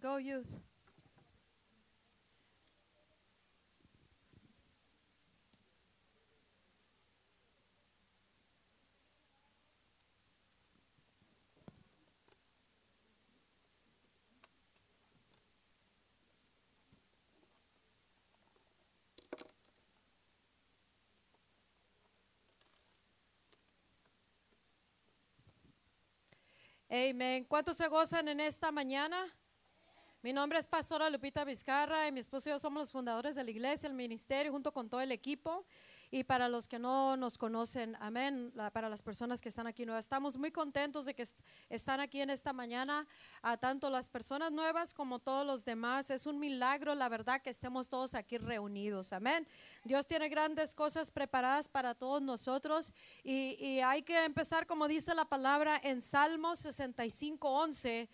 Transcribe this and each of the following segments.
Go youth. Amén. ¿Cuántos se gozan en esta mañana? Mi nombre es Pastora Lupita Vizcarra y mi esposo y yo somos los fundadores de la iglesia, el ministerio, junto con todo el equipo. Y para los que no nos conocen, amén, la- para las personas que están aquí nuevas, estamos muy contentos de que est- están aquí en esta mañana, a tanto las personas nuevas como todos los demás. Es un milagro, la verdad, que estemos todos aquí reunidos, amén. Dios tiene grandes cosas preparadas para todos nosotros y, y hay que empezar, como dice la palabra en Salmos 65, 11.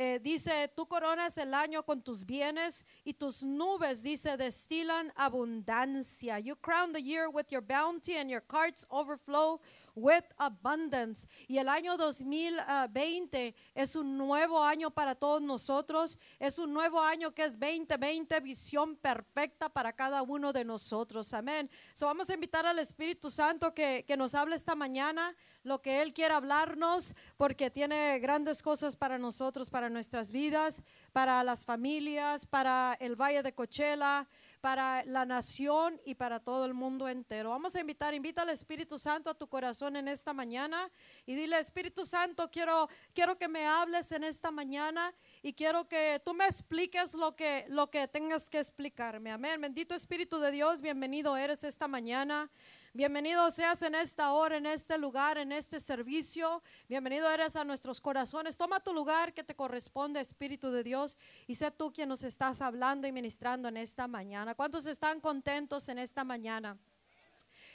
Eh, dice, tú coronas el año con tus bienes y tus nubes, dice, destilan abundancia. You crown the year with your bounty and your carts overflow with abundance. Y el año 2020 es un nuevo año para todos nosotros. Es un nuevo año que es 2020, visión perfecta para cada uno de nosotros. Amén. So vamos a invitar al Espíritu Santo que, que nos hable esta mañana lo que Él quiere hablarnos, porque tiene grandes cosas para nosotros, para nuestras vidas, para las familias, para el Valle de Cochela, para la nación y para todo el mundo entero. Vamos a invitar, invita al Espíritu Santo a tu corazón en esta mañana y dile, Espíritu Santo, quiero, quiero que me hables en esta mañana y quiero que tú me expliques lo que, lo que tengas que explicarme. Amén. Bendito Espíritu de Dios, bienvenido eres esta mañana. Bienvenido seas en esta hora, en este lugar, en este servicio. Bienvenido eres a nuestros corazones. Toma tu lugar que te corresponde, Espíritu de Dios, y sé tú quien nos estás hablando y ministrando en esta mañana. ¿Cuántos están contentos en esta mañana?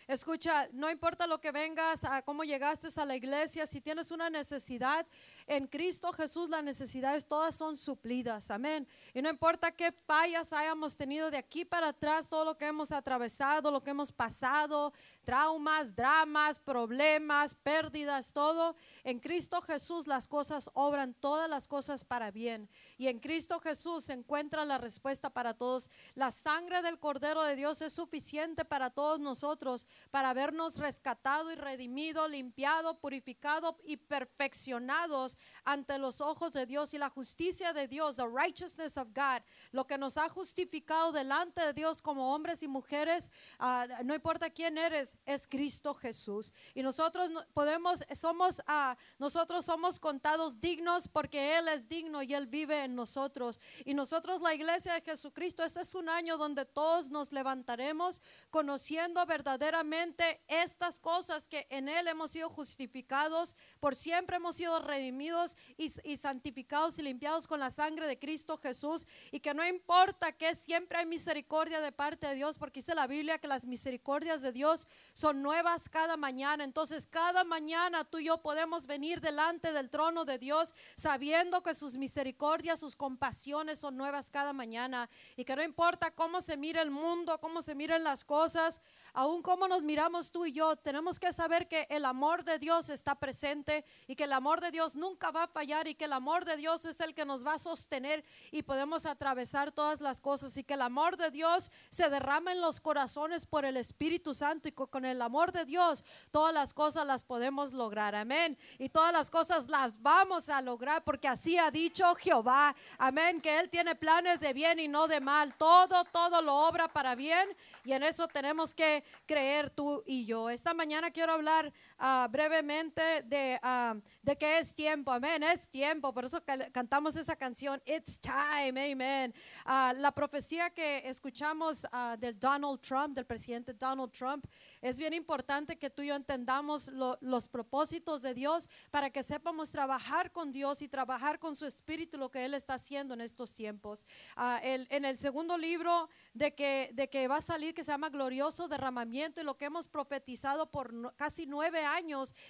Escucha, no importa lo que vengas, a cómo llegaste a la iglesia, si tienes una necesidad en Cristo Jesús, las necesidades todas son suplidas, amén. Y no importa qué fallas hayamos tenido de aquí para atrás, todo lo que hemos atravesado, lo que hemos pasado, traumas, dramas, problemas, pérdidas, todo, en Cristo Jesús las cosas obran, todas las cosas para bien. Y en Cristo Jesús se encuentra la respuesta para todos. La sangre del Cordero de Dios es suficiente para todos nosotros, para habernos rescatado y redimido, limpiado, purificado y perfeccionados ante los ojos de Dios y la justicia de Dios, the righteousness of God, lo que nos ha justificado delante de Dios como hombres y mujeres, ah, no importa quién eres, es Cristo Jesús. Y nosotros no- podemos, somos, ah, nosotros somos contados dignos porque Él es digno y Él vive en nosotros. Y nosotros, la iglesia de Jesucristo, este es un año donde todos nos levantaremos conociendo verdaderamente estas cosas que en Él hemos sido justificados, por siempre hemos sido redimidos y, y santificados y limpiados con la sangre de Cristo Jesús. Y que no importa que siempre hay misericordia de parte de Dios, porque dice la Biblia que las misericordias de Dios son nuevas cada mañana. Entonces, cada mañana tú y yo podemos venir delante del trono de Dios sabiendo que sus misericordias, sus compasiones son nuevas cada mañana. Y que no importa cómo se mire el mundo, cómo se miren las cosas, aún cómo nos miramos tú y yo, tenemos que saber que el amor de Dios está presente y que el amor de Dios nunca va a fallar y que el amor de Dios es el que nos va a sostener y podemos atravesar todas las cosas y que el amor de Dios se derrama en los corazones por el Espíritu Santo y co- con el amor de Dios todas las cosas las podemos lograr, amén. Y todas las cosas las vamos a lograr porque así ha dicho Jehová, amén, que Él tiene planes de bien y no de mal, todo, todo lo obra para bien y en eso tenemos que creer tú y yo. Esta mañana quiero hablar ah, brevemente de, ah, de que es tiempo, amén, es tiempo, por eso cantamos esa canción, It's Time, amén. Ah, la profecía que escuchamos del Donald Trump, del presidente Donald Trump, es bien importante que tú y yo entendamos lo- los propósitos de Dios para que sepamos trabajar con Dios y trabajar con su espíritu, lo que Él está haciendo en estos tiempos. El- en el segundo libro de que, de que va a salir, que se llama Glorioso Derramamiento, y lo que hemos profetizado por no- casi nueve años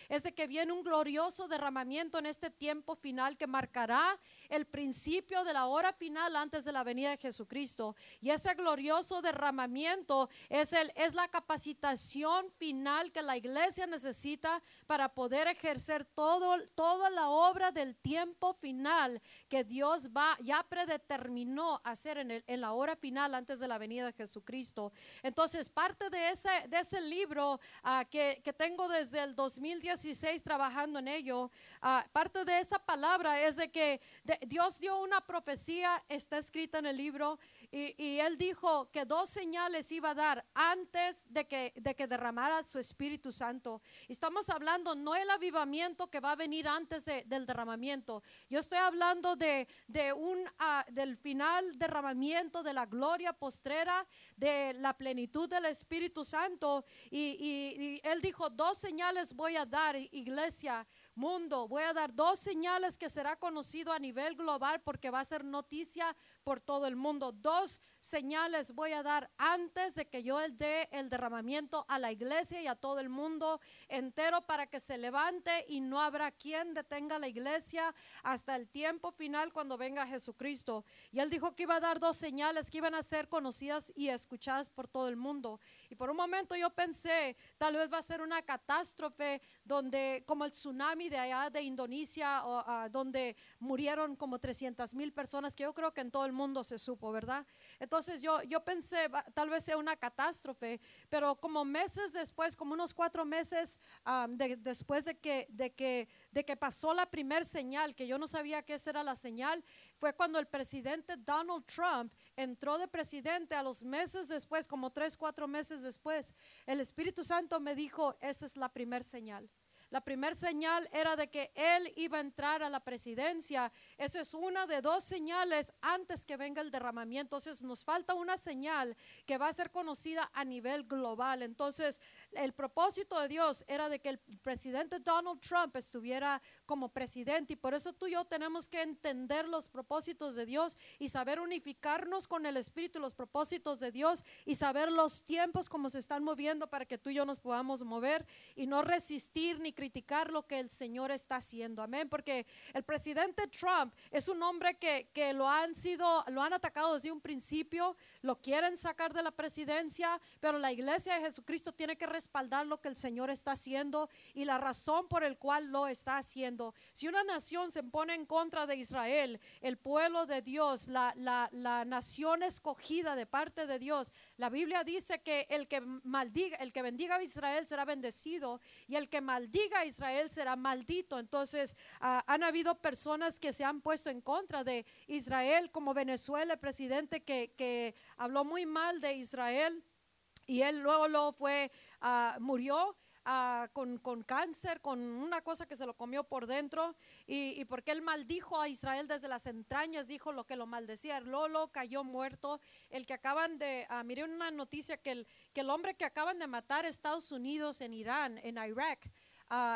es de que viene un glorioso derramamiento en este tiempo final que marcará el principio de la hora final antes de la venida de Jesucristo. Y ese glorioso derramamiento es, el, es la capacitación final que la iglesia necesita para poder ejercer todo, toda la obra del tiempo final que Dios va, ya predeterminó hacer en, el- en la hora final antes de la venida de Jesucristo. Entonces, parte de ese, de ese libro ah, que, que tengo desde el 2016 trabajando en ello, ah, parte de esa palabra es de que Dios dio una profecía, está escrita en el libro, y, él dijo que dos señales iba a dar antes de que, de que derramara su Espíritu Santo. Estamos hablando no el avivamiento que va a venir antes de- del derramamiento. Yo estoy hablando de, de un, ah, del final derramamiento de la gloria postrera, de la plenitud del Espíritu Santo. Y él dijo, dos señales voy a dar, iglesia, mundo. Voy a dar dos señales que será conocido a nivel global porque va a ser noticia por todo el mundo. Dos señales voy a dar antes de que yo dé el derramamiento a la iglesia y a todo el mundo entero para que se levante y no habrá quien detenga la iglesia hasta el tiempo final cuando venga Jesucristo. Y él dijo que iba a dar dos señales que iban a ser conocidas y escuchadas por todo el mundo. Y por un momento yo pensé, tal vez va a ser una catástrofe donde como el tsunami de allá de Indonesia o, ah, donde murieron como 300 mil personas que yo creo que en todo el mundo se supo, ¿verdad? Entonces yo, yo pensé, tal vez sea una catástrofe, pero como meses después, como unos cuatro meses de- después de que, de, que, de que pasó la primer señal, que yo no sabía esa era la señal, fue cuando el presidente Donald Trump entró de presidente a los meses después, como tres, cuatro meses después. El Espíritu Santo me dijo, esa es la primer señal. La primer señal era de que él iba a entrar a la presidencia. Esa es una de dos señales antes que venga el derramamiento. Entonces nos falta una señal que va a ser conocida a nivel global. Entonces el propósito de Dios era de que el presidente Donald Trump estuviera como presidente y por eso tú y yo tenemos que entender los propósitos de Dios y saber unificarnos con el Espíritu, los propósitos de Dios y saber los tiempos como se están moviendo para que tú y yo nos podamos mover y no resistir ni criticar lo que el Señor está haciendo. Amén. Porque el presidente Trump es un hombre que, que lo han sido, lo han atacado desde un principio, lo quieren sacar de la presidencia, pero la iglesia de Jesucristo tiene que respaldar lo que el Señor está haciendo y la razón por el cual lo está haciendo. Si una nación se pone en contra de Israel, el pueblo de Dios, la, la, la nación escogida de parte de Dios, la Biblia dice que el que maldiga, el que bendiga a Israel será bendecido y el que maldiga Israel será maldito. Entonces, ah, han habido personas que se han puesto en contra de Israel, como Venezuela, el presidente que, habló muy mal de Israel y él luego, luego fue, ah, murió. ah, con, cáncer, con una cosa que se lo comió por dentro, y, porque él maldijo a Israel desde las entrañas, dijo lo que lo maldecía. Lolo cayó muerto. El que acaban de, ah, miré una noticia que el, que el hombre que acaban de matar Estados Unidos en Irán, en Irak,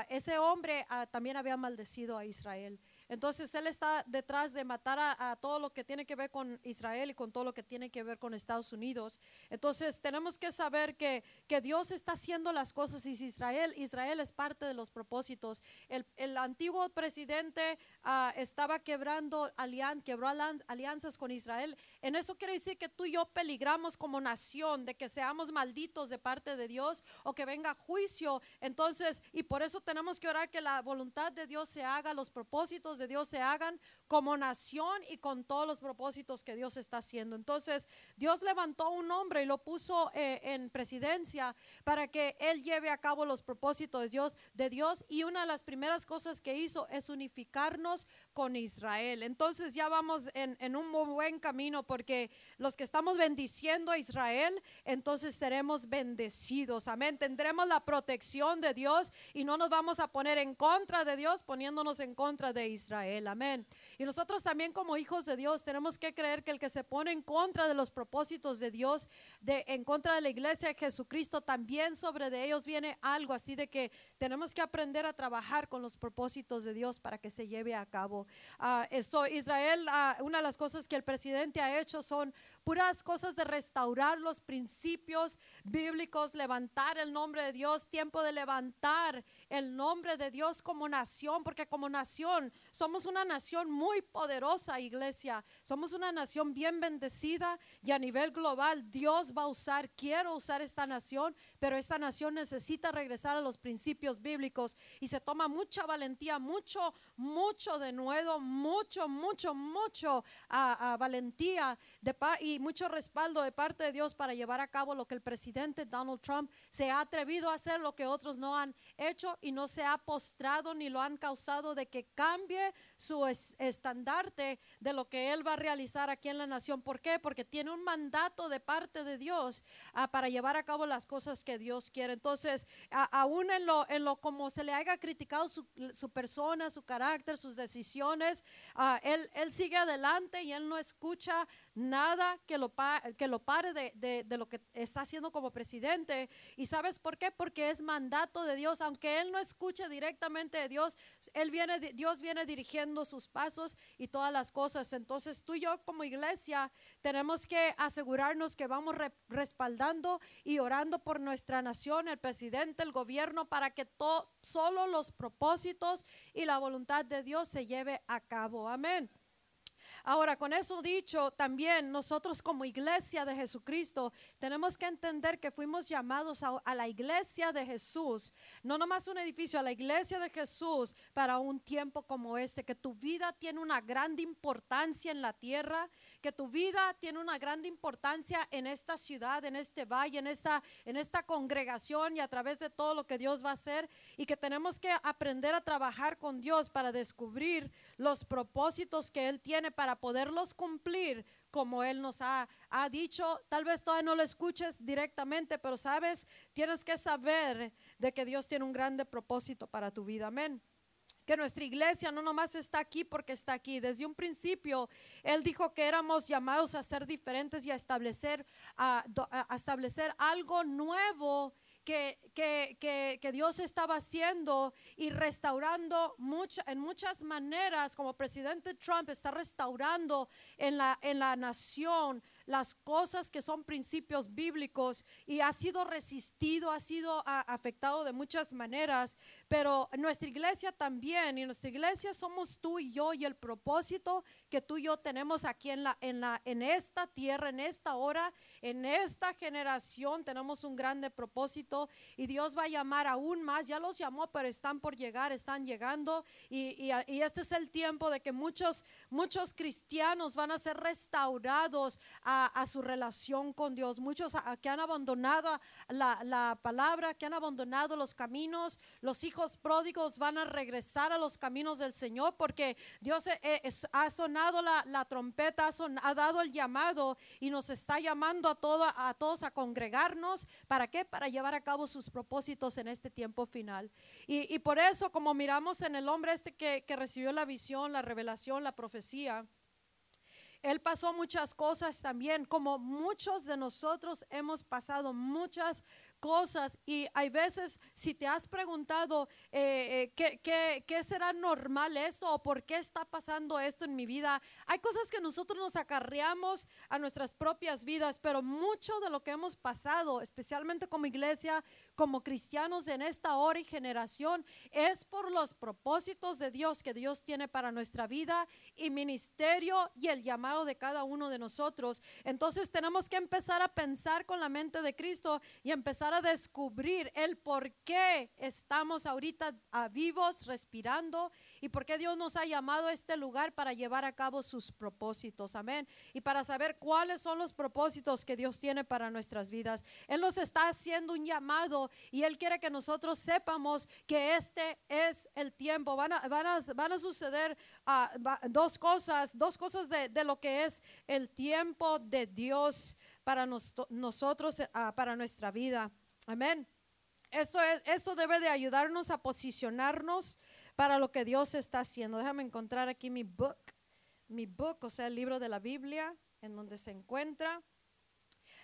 ese hombre ah, también había maldecido a Israel. Entonces él está detrás de matar a, todo lo que tiene que ver con Israel y con todo lo que tiene que ver con Estados Unidos. Entonces tenemos que saber que, que Dios está haciendo las cosas y Israel, Israel es parte de los propósitos. El, el antiguo presidente ah, estaba quebrando alian, quebró alian- alianzas con Israel. En eso quiere decir que tú y yo peligramos como nación de que seamos malditos de parte de Dios o que venga juicio. Entonces, y por eso tenemos que orar que la voluntad de Dios se haga, los propósitos de Dios se hagan como nación y con todos los propósitos que Dios está haciendo. Entonces, Dios levantó un hombre y lo puso eh, en presidencia para que él lleve a cabo los propósitos de Dios, de Dios. Y una de las primeras cosas que hizo es unificarnos con Israel. Entonces, ya vamos en, un muy buen camino porque los que estamos bendiciendo a Israel, entonces seremos bendecidos. Amén. Tendremos la protección de Dios y no nos vamos a poner en contra de Dios poniéndonos en contra de Israel. Israel. Amén. Y nosotros también como hijos de Dios tenemos que creer que el que se pone en contra de los propósitos de Dios, de, en contra de la iglesia de Jesucristo, también sobre de ellos viene algo así de que tenemos que aprender a trabajar con los propósitos de Dios para que se lleve a cabo. Uh, eso, Israel, uh, una de las cosas que el presidente ha hecho son puras cosas de restaurar los principios bíblicos, levantar el nombre de Dios, tiempo de levantar el nombre de Dios como nación, porque como nación somos una nación muy poderosa, iglesia. Somos una nación bien bendecida y a nivel global Dios va a usar, quiero usar esta nación, pero esta nación necesita regresar a los principios bíblicos y se toma mucha valentía, mucho, mucho de nuevo, mucho, mucho, mucho a, valentía de y mucho respaldo de parte de Dios para llevar a cabo lo que el presidente Donald Trump se ha atrevido a hacer, lo que otros no han hecho y no se ha postrado ni lo han causado de que cambie su estandarte de lo que él va a realizar aquí en la nación. ¿Por qué? Porque tiene un mandato de parte de Dios ah, para llevar a cabo las cosas que Dios quiere. Entonces, aún en lo, en lo como se le haya criticado su, persona, su carácter, sus decisiones, ah, él, él sigue adelante y él no escucha nada que lo, que lo pare de, de, lo que está haciendo como presidente. ¿Y sabes por qué? Porque es mandato de Dios. Aunque él no escuche directamente de Dios, él viene, Dios viene dirigiendo sus pasos y todas las cosas. Entonces tú y yo como iglesia tenemos que asegurarnos que vamos respaldando y orando por nuestra nación, el presidente, el gobierno, para que solo los propósitos y la voluntad de Dios se lleve a cabo. Amén. Ahora, con eso dicho, también nosotros como iglesia de Jesucristo tenemos que entender que fuimos llamados a, la iglesia de Jesús, no nomás un edificio, a la iglesia de Jesús para un tiempo como este, que tu vida tiene una gran importancia en la tierra, que tu vida tiene una gran importancia en esta ciudad, en este valle, en esta, en esta congregación y a través de todo lo que Dios va a hacer y que tenemos que aprender a trabajar con Dios para descubrir los propósitos que Él tiene para poderlos cumplir como Él nos ha, ha, dicho. Tal vez todavía no lo escuches directamente, pero sabes, tienes que saber de que Dios tiene un grande propósito para tu vida. Amén. Que nuestra iglesia no nomás está aquí porque está aquí. Desde un principio, Él dijo que éramos llamados a ser diferentes y a establecer, a, establecer algo nuevo que, que, Dios estaba haciendo y restaurando en muchas maneras, como presidente Trump está restaurando en la, en la nación las cosas que son principios bíblicos y ha sido resistido, ha sido afectado de muchas maneras, pero nuestra iglesia también, y nuestra iglesia somos tú y yo y el propósito que tú y yo tenemos aquí en, la, en, la, en esta tierra, en esta hora, en esta generación, tenemos un grande propósito y Dios va a llamar aún más, ya los llamó, pero están por llegar, están llegando y, y, este es el tiempo de que muchos, muchos cristianos van a ser restaurados a, su relación con Dios. Muchos que han abandonado la, palabra, que han abandonado los caminos. Los hijos pródigos van a regresar a los caminos del Señor porque Dios eh, eh, ha sonado la, trompeta, ha, dado el llamado y nos está llamando a, todo, a todos a congregarnos. ¿Para qué? Para llevar a cabo sus propósitos en este tiempo final. Y, por eso, como miramos en el hombre este que, que recibió la visión, la revelación, la profecía, él pasó muchas cosas también, como muchos de nosotros hemos pasado muchas cosas y hay veces si te has preguntado eh, eh, ¿qué, qué, será normal esto o por qué está pasando esto en mi vida, hay cosas que nosotros nos acarreamos a nuestras propias vidas, pero mucho de lo que hemos pasado, especialmente como iglesia, como cristianos en esta hora y generación, es por los propósitos de Dios que Dios tiene para nuestra vida y ministerio y el llamado de cada uno de nosotros. Entonces tenemos que empezar a pensar con la mente de Cristo y empezar a descubrir el por qué estamos ahorita ah, vivos, respirando y por qué Dios nos ha llamado a este lugar para llevar a cabo sus propósitos. Amén. Y para saber cuáles son los propósitos que Dios tiene para nuestras vidas. Él nos está haciendo un llamado y Él quiere que nosotros sepamos que este es el tiempo. Van a, van a, suceder ah, dos cosas, dos cosas de, de lo que es el tiempo de Dios para nosotros, ah, para nuestra vida. Amén. Eso, es, eso debe de ayudarnos a posicionarnos para lo que Dios está haciendo. Déjame encontrar aquí mi book, mi book, o sea, el libro de la Biblia, en donde se encuentra.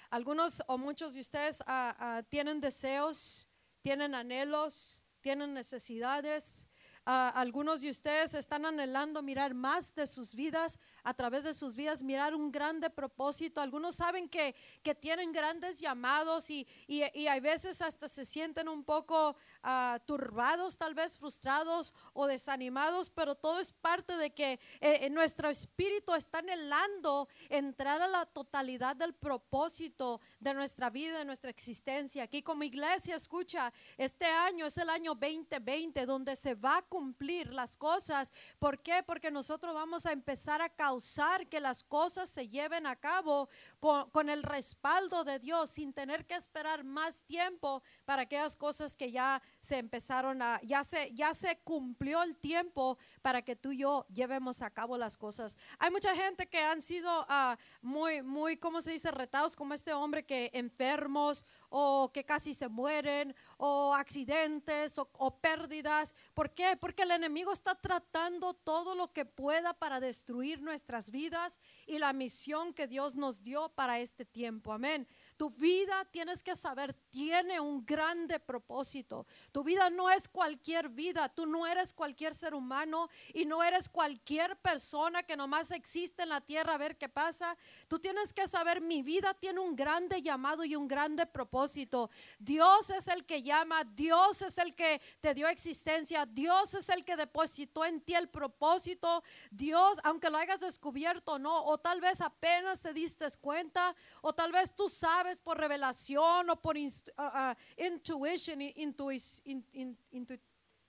Algunos o muchos de ustedes ah, ah, tienen deseos, tienen anhelos, tienen necesidades. Algunos de ustedes están anhelando mirar más de sus vidas, a través de sus vidas, mirar un grande propósito. Algunos saben que, que tienen grandes llamados y, y, y hay veces hasta se sienten un poco uh, turbados, tal vez frustrados o desanimados, pero todo es parte de que eh, nuestro espíritu está anhelando entrar a la totalidad del propósito de nuestra vida, de nuestra existencia. Aquí como iglesia, escucha, este año es el año 2020 donde se va a cumplir las cosas. ¿Por qué? Porque nosotros vamos a empezar a causar que las cosas se lleven a cabo con, el respaldo de Dios, sin tener que esperar más tiempo para aquellas cosas que ya se empezaron a, ya se, ya se cumplió el tiempo para que tú y yo llevemos a cabo las cosas. Hay mucha gente que han sido uh, muy, muy, ¿cómo se dice? Retados como este hombre que enfermos o que casi se mueren o accidentes o, pérdidas. ¿Por qué? Porque el enemigo está tratando todo lo que pueda para destruir nuestras vidas y la misión que Dios nos dio para este tiempo. Amén. Tu vida, tienes que saber, tiene un grande propósito. Tu vida no es cualquier vida, tú no eres cualquier ser humano y no eres cualquier persona que nomás existe en la tierra a ver qué pasa. Tú tienes que saber, mi vida tiene un grande llamado y un grande propósito. Dios es el que llama, Dios es el que te dio existencia, Dios es el que depositó en ti el propósito. Dios, aunque lo hayas descubierto no, o tal vez apenas te diste cuenta, o tal vez tú sabes por revelación o por intuition,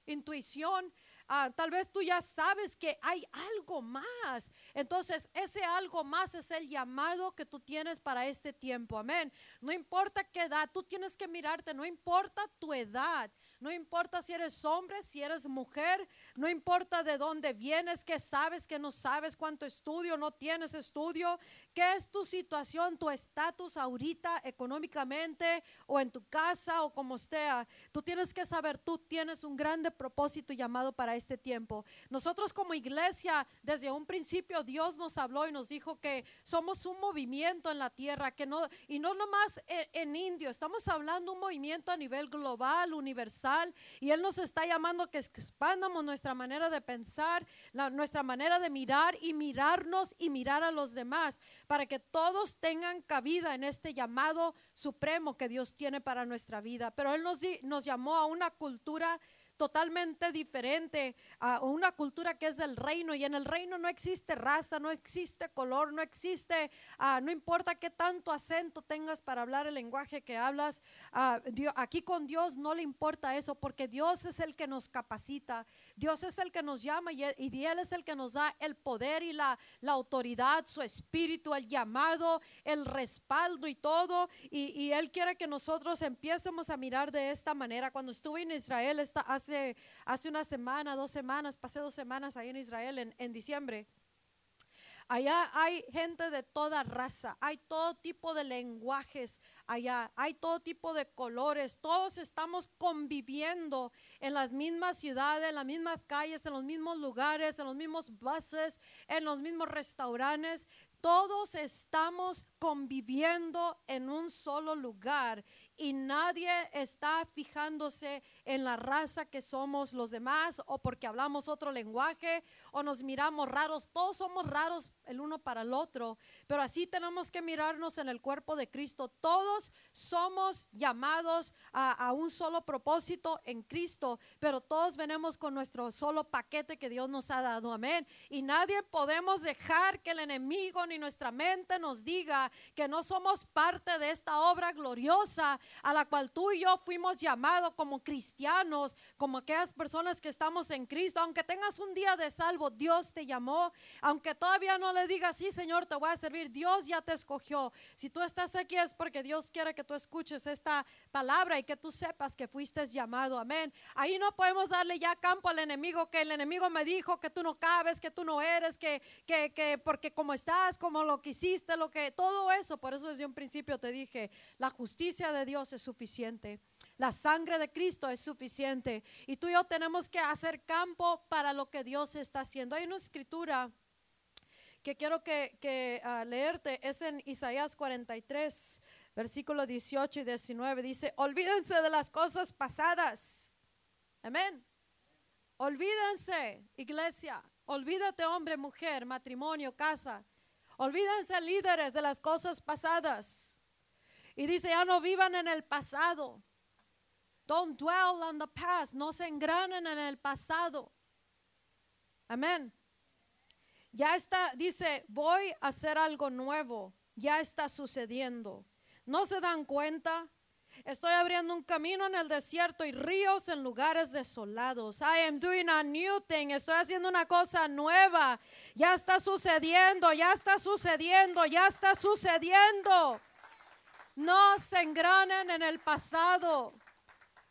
intuición. Ah, tal vez tú ya sabes que hay algo más. Entonces, ese algo más es el llamado que tú tienes para este tiempo. Amén. No importa qué edad, tú tienes que mirarte, no importa tu edad. No importa si eres hombre, si eres mujer, no importa de dónde vienes, que sabes, que no sabes, cuánto estudio, no tienes estudio, qué es tu situación, tu estatus ahorita económicamente o en tu casa o como sea. Tú tienes que saber, tú tienes un grande propósito llamado para este tiempo. Nosotros como iglesia, desde un principio Dios nos habló y nos dijo que somos un movimiento en la tierra, que no, y no nomás en, en indio, estamos hablando un movimiento a nivel global, universal y Él nos está llamando que expandamos nuestra manera de pensar, nuestra manera de mirar y mirarnos y mirar a los demás para que todos tengan cabida en este llamado supremo que Dios tiene para nuestra vida. Pero Él nos, nos llamó a una cultura totalmente diferente a una cultura que es del reino y en el reino no existe raza, no existe color, no existe, uh, no importa qué tanto acento tengas para hablar el lenguaje que hablas, Dios, aquí con Dios no le importa eso porque Dios es el que nos capacita, Dios es el que nos llama y, y Él es el que nos da el poder y la, la, autoridad, su espíritu, el llamado, el respaldo y todo y, y Él quiere que nosotros empiecemos a mirar de esta manera. Cuando estuve en Israel esta, hace una semana, dos semanas, pasé dos semanas ahí en Israel en, en diciembre. Allá hay gente de toda raza, hay todo tipo de lenguajes allá, hay todo tipo de colores, todos estamos conviviendo en las mismas ciudades, en las mismas calles, en los mismos lugares, en los mismos buses, en los mismos restaurantes. Todos estamos conviviendo en un solo lugar y nadie está fijándose en la raza que somos los demás o porque hablamos otro lenguaje o nos miramos raros. Todos somos raros el uno para el otro, pero así tenemos que mirarnos en el cuerpo de Cristo. Todos somos llamados a, un solo propósito en Cristo, pero todos venimos con nuestro solo paquete que Dios nos ha dado. Amén. Y nadie podemos dejar que el enemigo ni nuestra mente nos diga que no somos parte de esta obra gloriosa a la cual tú y yo fuimos llamados como cristianos, como aquellas personas que estamos en Cristo. Aunque tengas un día de salvo, Dios te llamó. Aunque todavía no le digas, sí, Señor, te voy a servir, Dios ya te escogió. Si tú estás aquí es porque Dios quiere que tú escuches esta palabra y que tú sepas que fuiste llamado. Amén. Ahí no podemos darle ya campo al enemigo, que el enemigo me dijo que tú no cabes, que tú no eres, que, que, que porque como estás, como lo que hiciste, lo que, todo eso. Por eso desde un principio te dije, la justicia de Dios es suficiente. La sangre de Cristo es suficiente. Y tú y yo tenemos que hacer campo para lo que Dios está haciendo. Hay una escritura que quiero que, ah, leerte, es en Isaías 43, versículo 18 y 19. Dice, olvídense de las cosas pasadas. Amén. Olvídense, iglesia. Olvídate, hombre, mujer, matrimonio, casa. Olvídense, líderes, de las cosas pasadas. Y dice, ya no vivan en el pasado. Don't dwell on the past. No se engranen en el pasado. Amén. Ya está, dice, voy a hacer algo nuevo. Ya está sucediendo. ¿No se dan cuenta? Estoy abriendo un camino en el desierto y ríos en lugares desolados. I am doing a new thing. Estoy haciendo una cosa nueva. Ya está sucediendo, ya está sucediendo, ya está sucediendo. No se engranen en el pasado.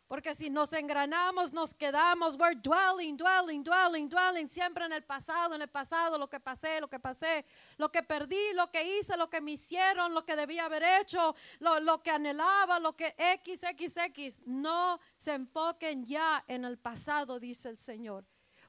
Porque si nos engranamos, nos quedamos, we're dwelling, dwelling, dwelling, dwelling, siempre en el pasado, en el pasado, lo que pasé, lo que pasé, lo que perdí, lo que hice, lo que me hicieron, lo que debía haber hecho, lo, lo que anhelaba, lo que XXX. No se enfoquen ya en el pasado, dice el Señor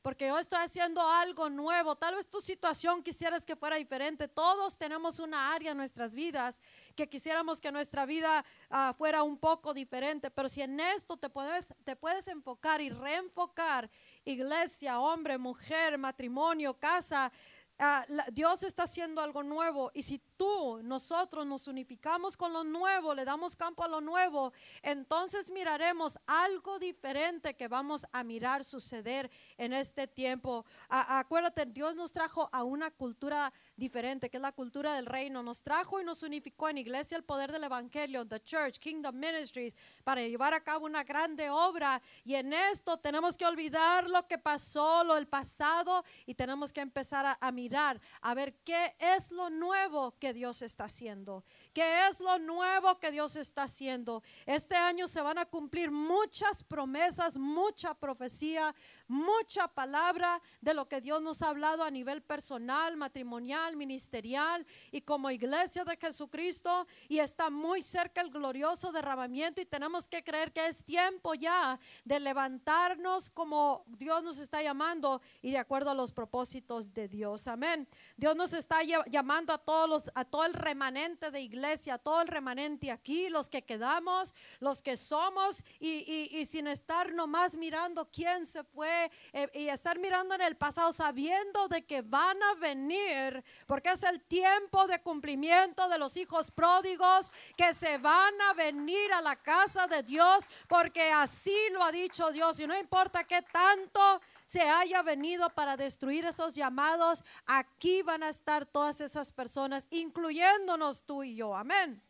porque yo estoy haciendo algo nuevo. Tal vez tu situación quisieras que fuera diferente. Todos tenemos una área en nuestras vidas que quisiéramos que nuestra vida ah, fuera un poco diferente, pero si en esto te puedes, te puedes enfocar y reenfocar, iglesia, hombre, mujer, matrimonio, casa, Ah, Dios está haciendo algo nuevo y si tú, nosotros nos unificamos con lo nuevo, le damos campo a lo nuevo, entonces miraremos algo diferente que vamos a mirar suceder en este tiempo. acuérdate, Dios nos trajo a una cultura diferente, que es la cultura del reino. Nos trajo y nos unificó en iglesia el poder del evangelio, the church, kingdom ministries, para llevar a cabo una grande obra. Y en esto tenemos que olvidar lo que pasó, lo del pasado, y tenemos que empezar a, a mirar a ver qué es lo nuevo que Dios está haciendo. ¿Qué es lo nuevo que Dios está haciendo? Este año se van a cumplir muchas promesas, mucha profecía, mucha palabra de lo que Dios nos ha hablado a nivel personal, matrimonial, ministerial y como iglesia de Jesucristo. Y está muy cerca el glorioso derramamiento y tenemos que creer que es tiempo ya de levantarnos como Dios nos está llamando y de acuerdo a los propósitos de Dios. Amén. Dios nos está llamando a todos los, a todo el remanente de iglesia, a todo el remanente aquí, los que quedamos, los que somos, y, sin estar nomás mirando quién se fue eh, y estar mirando en el pasado, sabiendo de que van a venir, porque es el tiempo de cumplimiento de los hijos pródigos que se van a venir a la casa de Dios, porque así lo ha dicho Dios, y no importa qué tanto se haya venido para destruir esos llamados, aquí van a estar todas esas personas, incluyéndonos tú y yo. Amén.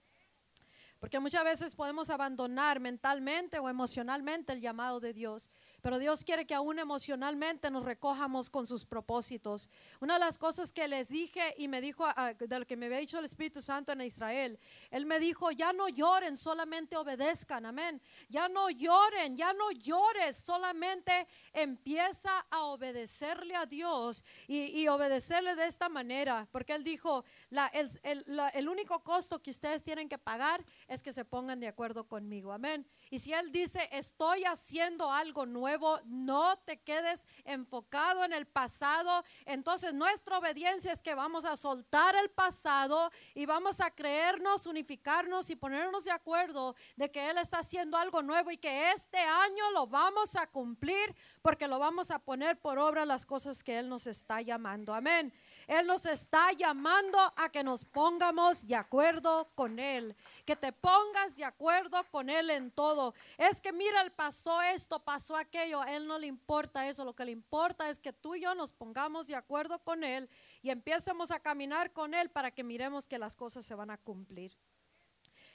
Porque muchas veces podemos abandonar mentalmente o emocionalmente el llamado de Dios. Pero Dios quiere que aún emocionalmente nos recojamos con sus propósitos. Una de las cosas que les dije y me dijo, ah, de lo que me había dicho el Espíritu Santo en Israel, Él me dijo, ya no lloren, solamente obedezcan, amén. Ya no lloren, ya no llores, solamente empieza a obedecerle a Dios y, obedecerle de esta manera. Porque Él dijo, el único costo que ustedes tienen que pagar es que se pongan de acuerdo conmigo, amén. Y si Él dice, estoy haciendo algo nuevo, no te quedes enfocado en el pasado. Entonces nuestra obediencia es que vamos a soltar el pasado y vamos a creernos, unificarnos y ponernos de acuerdo de que Él está haciendo algo nuevo y que este año lo vamos a cumplir porque lo vamos a poner por obra las cosas que Él nos está llamando. Amén. Él nos está llamando a que nos pongamos de acuerdo con Él, que te pongas de acuerdo con Él en todo. Es que mira, pasó esto, pasó aquello, a Él no le importa eso, lo que le importa es que tú y yo nos pongamos de acuerdo con Él y empecemos a caminar con Él para que miremos que las cosas se van a cumplir.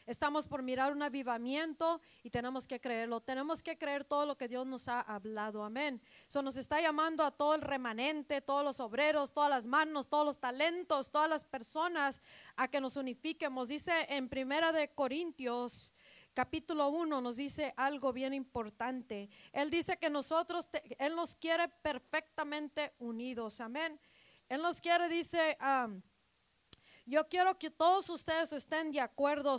Estamos por mirar un avivamiento y tenemos que creerlo. Tenemos que creer todo lo que Dios nos ha hablado. Amén. Eso nos está llamando a todo el remanente, todos los obreros, todas las manos, todos los talentos, todas las personas a que nos unifiquemos. Dice en Primera de Corintios capítulo 1 nos dice algo bien importante. Él dice que nosotros, Él nos quiere perfectamente unidos. Amén. Él nos quiere, dice, yo quiero que todos ustedes estén de acuerdo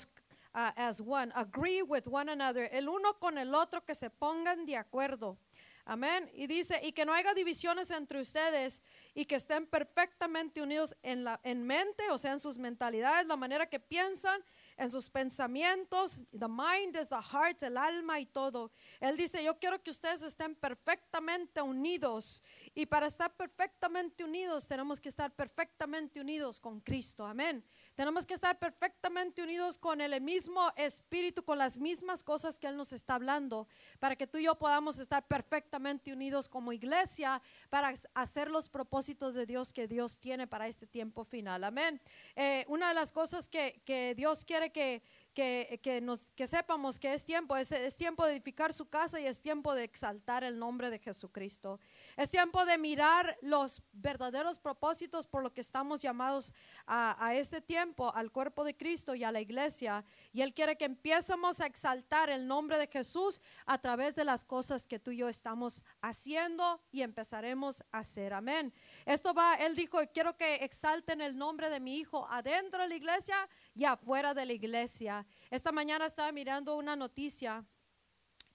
uh, as one. Agree with one another. El uno con el otro que se pongan de acuerdo. Amén. Y dice, y que no haya divisiones entre ustedes y que estén perfectamente unidos en, la, en mente, o sea, en sus mentalidades, la manera que piensan, en sus pensamientos. The mind is the heart, el alma y todo. Él dice, yo quiero que ustedes estén perfectamente unidos. Y para estar perfectamente unidos, tenemos que estar perfectamente unidos con Cristo. Amén. Tenemos que estar perfectamente unidos con el mismo espíritu, con las mismas cosas que Él nos está hablando, para que tú y yo podamos estar perfectamente unidos como iglesia para hacer los propósitos de Dios que Dios tiene para este tiempo final. Amén. Eh, una de las cosas que, que Dios quiere que que, nos, que sepamos que es tiempo, es, es, tiempo de edificar su casa y es tiempo de exaltar el nombre de Jesucristo. Es tiempo de mirar los verdaderos propósitos por lo que estamos llamados a, a este tiempo, al cuerpo de Cristo y a la iglesia. Y Él quiere que empiecemos a exaltar el nombre de Jesús a través de las cosas que tú y yo estamos haciendo y empezaremos a hacer. Amén. Esto va, Él dijo, quiero que exalten el nombre de mi Hijo adentro de la iglesia y afuera de la iglesia. Esta mañana estaba mirando una noticia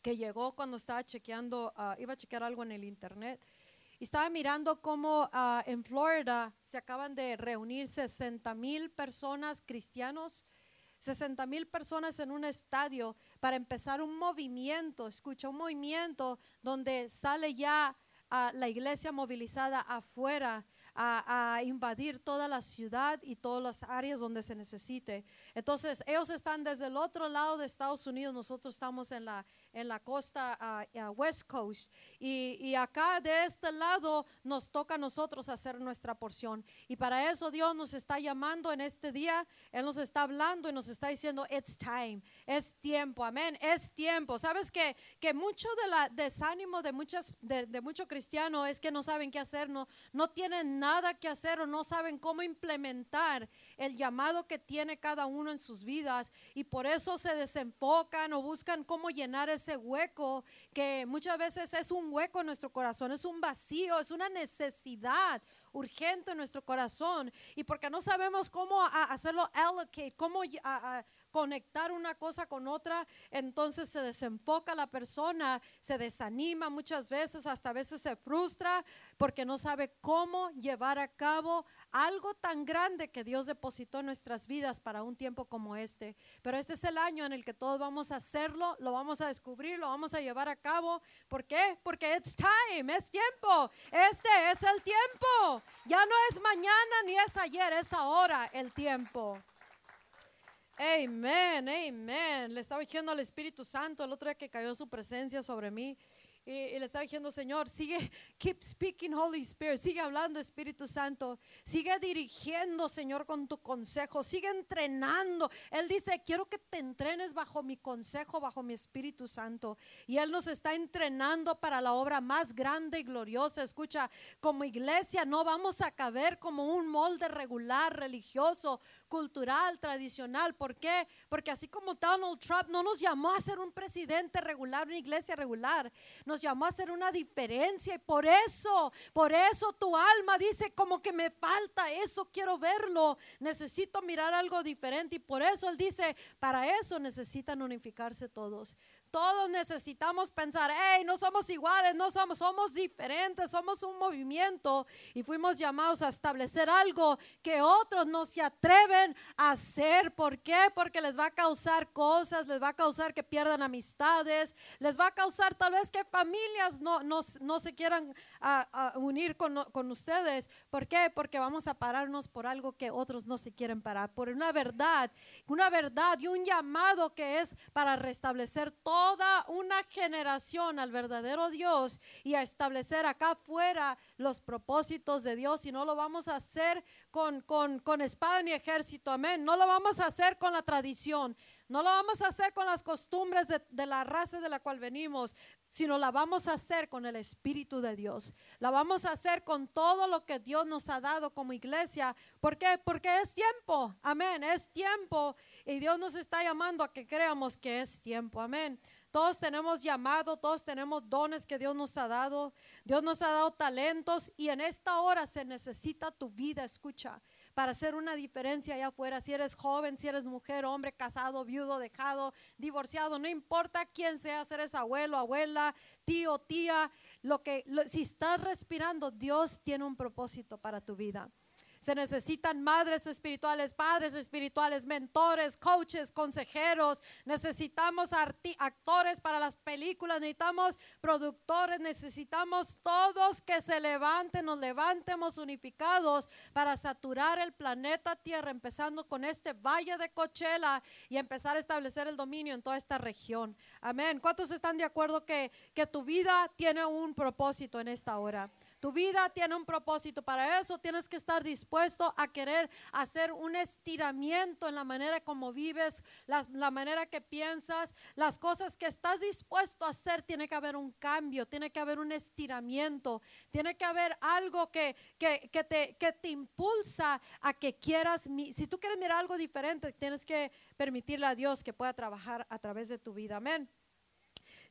que llegó cuando estaba chequeando, ah, iba a chequear algo en el internet. Y estaba mirando cómo ah, en Florida se acaban de reunir 60 mil personas cristianos, 60 mil personas en un estadio para empezar un movimiento, escucha, un movimiento donde sale ya a la iglesia movilizada afuera a, invadir toda la ciudad y todas las áreas donde se necesite. Entonces, ellos están desde el otro lado de Estados Unidos, nosotros estamos en la, en la costa West Coast. Y, y, acá de este lado nos toca a nosotros hacer nuestra porción. Y para eso Dios nos está llamando en este día, Él nos está hablando y nos está diciendo, it's time, es tiempo, amén, es tiempo. ¿Sabes que, que mucho de la desánimo de, muchas, de, de muchos cristianos es que no saben qué hacer, no, no tienen nada que hacer o no saben cómo implementar el llamado que tiene cada uno en sus vidas y por eso se desenfocan o buscan cómo llenar ese ese hueco que muchas veces es un hueco en nuestro corazón, es un vacío, es una necesidad urgente en nuestro corazón. Y porque no sabemos cómo hacerlo allocate, cómo conectar una cosa con otra, entonces se desenfoca la persona, se desanima muchas veces, hasta a veces se frustra porque no sabe cómo llevar a cabo algo tan grande que Dios depositó en nuestras vidas para un tiempo como este. Pero este es el año en el que todos vamos a hacerlo, lo vamos a descubrir, lo vamos a llevar a cabo. ¿Por qué? Porque it's time, es tiempo. Este es el tiempo. Ya no es mañana ni es ayer, es ahora el tiempo. Amén, amén. Le estaba diciendo al Espíritu Santo el otro día que cayó su presencia sobre mí y, le estaba diciendo, Señor, sigue, keep speaking Holy Spirit, sigue hablando Espíritu Santo, sigue dirigiendo, Señor, con tu consejo, sigue entrenando. Él dice, quiero que te entrenes bajo mi consejo, bajo mi Espíritu Santo. Y Él nos está entrenando para la obra más grande y gloriosa. Escucha, como iglesia no vamos a caber como un molde regular, religioso, cultural, tradicional. ¿Por qué? Porque así como Donald Trump no nos llamó a ser un presidente regular, una iglesia regular, llamó a hacer una diferencia y por eso, por eso tu alma dice como que me falta eso, quiero verlo, necesito mirar algo diferente y por eso Él dice, para eso necesitan unificarse todos. Todos necesitamos pensar, hey, no somos iguales, no somos, somos diferentes, somos un movimiento y fuimos llamados a establecer algo que otros no se atreven a hacer. ¿Por qué? Porque les va a causar cosas, les va a causar que pierdan amistades, les va a causar tal vez que familias no, no, no se quieran unir con, con ustedes. ¿Por qué? Porque vamos a pararnos por algo que otros no se quieren parar, por una verdad, una verdad y un llamado que es para restablecer todo toda una generación al verdadero Dios y a establecer acá afuera los propósitos de Dios. Y no lo vamos a hacer con, con, espada ni ejército, amén. No lo vamos a hacer con la tradición. No lo vamos a hacer con las costumbres de, de, la raza de la cual venimos, sino la vamos a hacer con el Espíritu de Dios. La vamos a hacer con todo lo que Dios nos ha dado como iglesia. ¿Por qué? Porque es tiempo. Amén. Es tiempo. Y Dios nos está llamando a que creamos que es tiempo. Amén. Todos tenemos llamado, todos tenemos dones que Dios nos ha dado. Dios nos ha dado talentos y en esta hora se necesita tu vida, escucha, para hacer una diferencia allá afuera. Si eres joven, si eres mujer, hombre, casado, viudo, dejado, divorciado, no importa quién sea, si eres abuelo, abuela, tío, tía, lo que si estás respirando, Dios tiene un propósito para tu vida. Se necesitan madres espirituales, padres espirituales, mentores, coaches, consejeros. Necesitamos actores para las películas, necesitamos productores, necesitamos todos que se levanten, nos levantemos unificados para saturar el planeta Tierra, empezando con este valle de Coachella y empezar a establecer el dominio en toda esta región. Amén. ¿Cuántos están de acuerdo que, que tu vida tiene un propósito en esta hora? Tu vida tiene un propósito. Para eso tienes que estar dispuesto a querer hacer un estiramiento en la manera como vives, la, manera que piensas, las cosas que estás dispuesto a hacer. Tiene que haber un cambio, tiene que haber un estiramiento, tiene que haber algo que, que, te, que te impulsa a que quieras. Si tú quieres mirar algo diferente, tienes que permitirle a Dios que pueda trabajar a través de tu vida. Amén.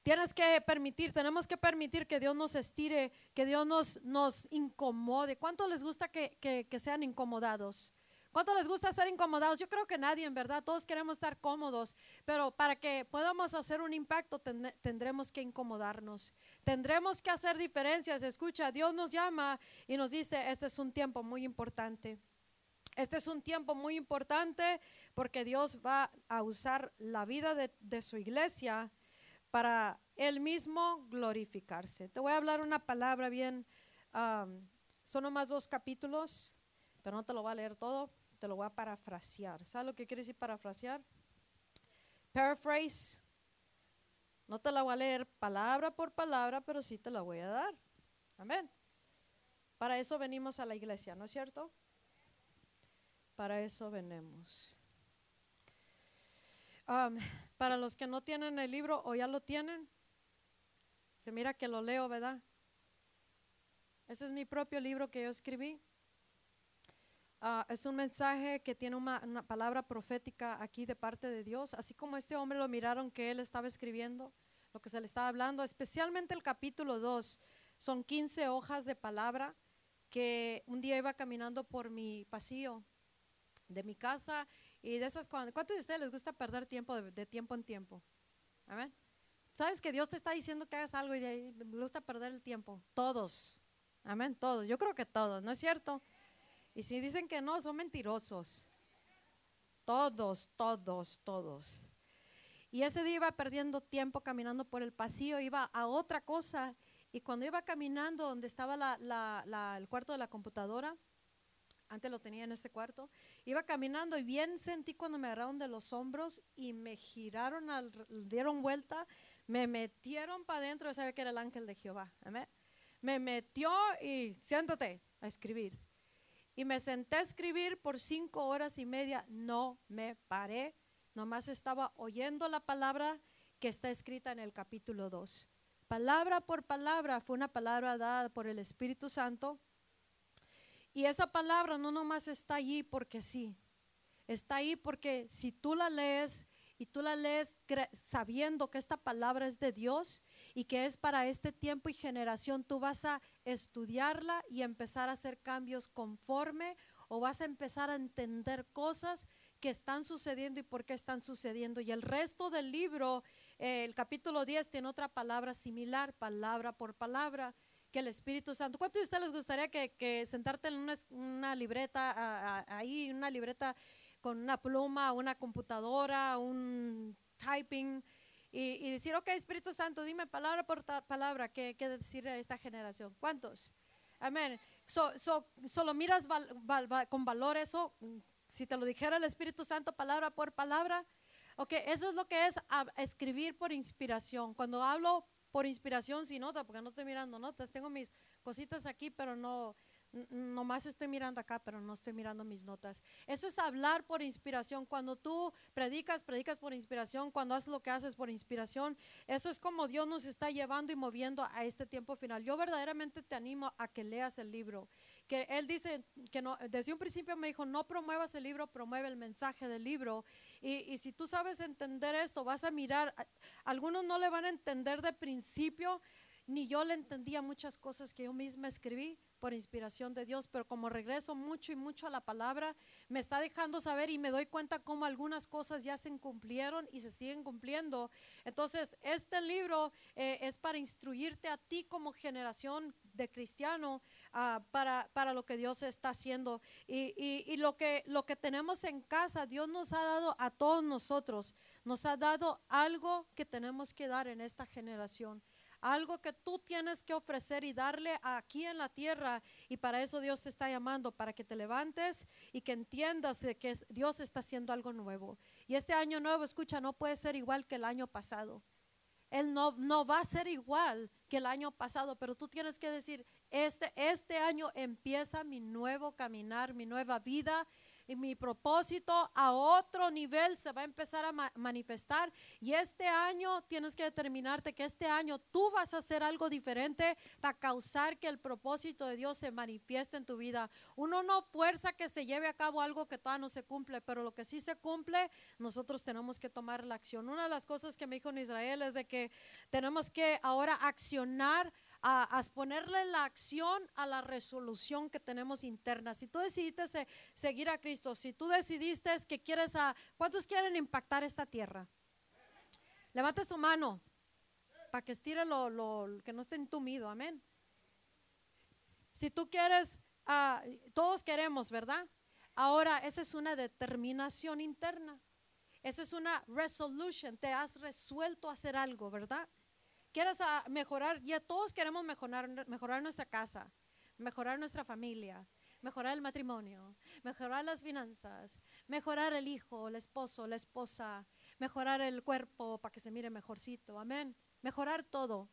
Tienes que permitir, tenemos que permitir que Dios nos estire, que Dios nos, nos incomode. ¿Cuánto les gusta que, que, sean incomodados? ¿Cuánto les gusta ser incomodados? Yo creo que nadie, en verdad, todos queremos estar cómodos, pero para que podamos hacer un impacto tendremos que incomodarnos, tendremos que hacer diferencias. Escucha, Dios nos llama y nos dice, este es un tiempo muy importante. Este es un tiempo muy importante porque Dios va a usar la vida de, de su iglesia para él mismo glorificarse. Te voy a hablar una palabra bien, son nomás dos capítulos, pero no te lo voy a leer todo, te lo voy a parafrasear. ¿Sabes lo que quiere decir parafrasear? Paraphrase. No te la voy a leer palabra por palabra, pero sí te la voy a dar. Amén. Para eso venimos a la iglesia, ¿no es cierto? Para eso venimos. Para los que no tienen el libro o ya lo tienen, se mira que lo leo, ¿verdad? Ese es mi propio libro que yo escribí. Ah, es un mensaje que tiene una, palabra profética aquí de parte de Dios, así como este hombre lo miraron que él estaba escribiendo, lo que se le estaba hablando, especialmente el capítulo 2, son 15 hojas de palabra que un día iba caminando por mi pasillo de mi casa y de esas, ¿cuántos de ustedes les gusta perder tiempo de, tiempo en tiempo? Amén. ¿Sabes que Dios te está diciendo que hagas algo y me gusta perder el tiempo? Todos. Amén, todos. Yo creo que todos, ¿no es cierto? Y si dicen que no, son mentirosos. Todos, todos, todos. Y ese día iba perdiendo tiempo caminando por el pasillo, iba a otra cosa. Y cuando iba caminando donde estaba el cuarto de la computadora, antes lo tenía en ese cuarto, iba caminando y bien sentí cuando me agarraron de los hombros y me giraron, al, dieron vuelta, me metieron para adentro, sabía que era el ángel de Jehová. Me metió y siéntate a escribir. Y me senté a escribir por cinco horas y media, no me paré, nomás estaba oyendo la palabra que está escrita en el capítulo 2. Palabra por palabra, fue una palabra dada por el Espíritu Santo y esa palabra no nomás está allí porque sí, está ahí porque si tú la lees y tú la lees sabiendo que esta palabra es de Dios y que es para este tiempo y generación, tú vas a estudiarla y empezar a hacer cambios conforme o vas a empezar a entender cosas que están sucediendo y por qué están sucediendo. Y el resto del libro, eh, el capítulo 10, tiene otra palabra similar, palabra por palabra que el Espíritu Santo. ¿Cuántos de ustedes les gustaría que, sentarte en una, libreta, ahí, una libreta con una pluma, una computadora, un typing, y, decir, ok, Espíritu Santo, dime palabra por palabra qué, qué decir a esta generación? ¿Cuántos? Amén. solo miras con valor eso. Si te lo dijera el Espíritu Santo palabra por palabra, ok, eso es lo que es escribir por inspiración. Cuando hablo por inspiración sin nota, porque no estoy mirando notas. Tengo mis cositas aquí, pero no, nomás estoy mirando acá, pero no estoy mirando mis notas. Eso es hablar por inspiración. Cuando tú predicas, predicas por inspiración. Cuando haces lo que haces por inspiración, eso es como Dios nos está llevando y moviendo a este tiempo final. Yo verdaderamente te animo a que leas el libro. Que Él dice que desde un principio me dijo, no promuevas el libro, promueve el mensaje del libro. Y, y si tú sabes entender esto, vas a mirar, algunos no le van a entender de principio, ni yo le entendía muchas cosas que yo misma escribí por inspiración de Dios, pero como regreso mucho y mucho a la palabra, me está dejando saber y me doy cuenta cómo algunas cosas ya se cumplieron y se siguen cumpliendo. Entonces, este libro eh, es para instruirte a ti como generación de cristiano ah, para, para, lo que Dios está haciendo. Y, y, lo, que, lo que tenemos en casa, Dios nos ha dado a todos nosotros, nos ha dado algo que tenemos que dar en esta generación algo que tú tienes que ofrecer y darle aquí en la tierra. Y para eso Dios te está llamando, para que te levantes y que entiendas de que Dios está haciendo algo nuevo. Y este año nuevo, escucha, no puede ser igual que el año pasado. Él no, no va a ser igual que el año pasado, pero tú tienes que decir, este, este año empieza mi nuevo caminar, mi nueva vida y mi propósito a otro nivel se va a empezar a manifestar. Y este año tienes que determinarte que este año tú vas a hacer algo diferente para causar que el propósito de Dios se manifieste en tu vida. Uno no fuerza que se lleve a cabo algo que todavía no se cumple, pero lo que sí se cumple, nosotros tenemos que tomar la acción. Una de las cosas que me dijo en Israel es de que tenemos que ahora accionar a, ponerle la acción a la resolución que tenemos interna. Si tú decidiste seguir a Cristo, si tú decidiste que quieres a, ¿cuántos quieren impactar esta tierra? Levante su mano para que estire lo, que no esté entumido, amén. Si tú quieres, ah, todos queremos, ¿verdad? Ahora, esa es una determinación interna. Esa es una resolution. Te has resuelto a hacer algo, ¿verdad? Quieras mejorar, ya todos queremos mejorar, mejorar nuestra casa, mejorar nuestra familia, mejorar el matrimonio, mejorar las finanzas, mejorar el hijo, el esposo, la esposa, mejorar el cuerpo para que se mire mejorcito, amén, mejorar todo.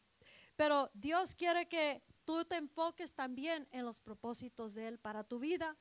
Pero Dios quiere que tú te enfoques también en los propósitos de Él para tu vida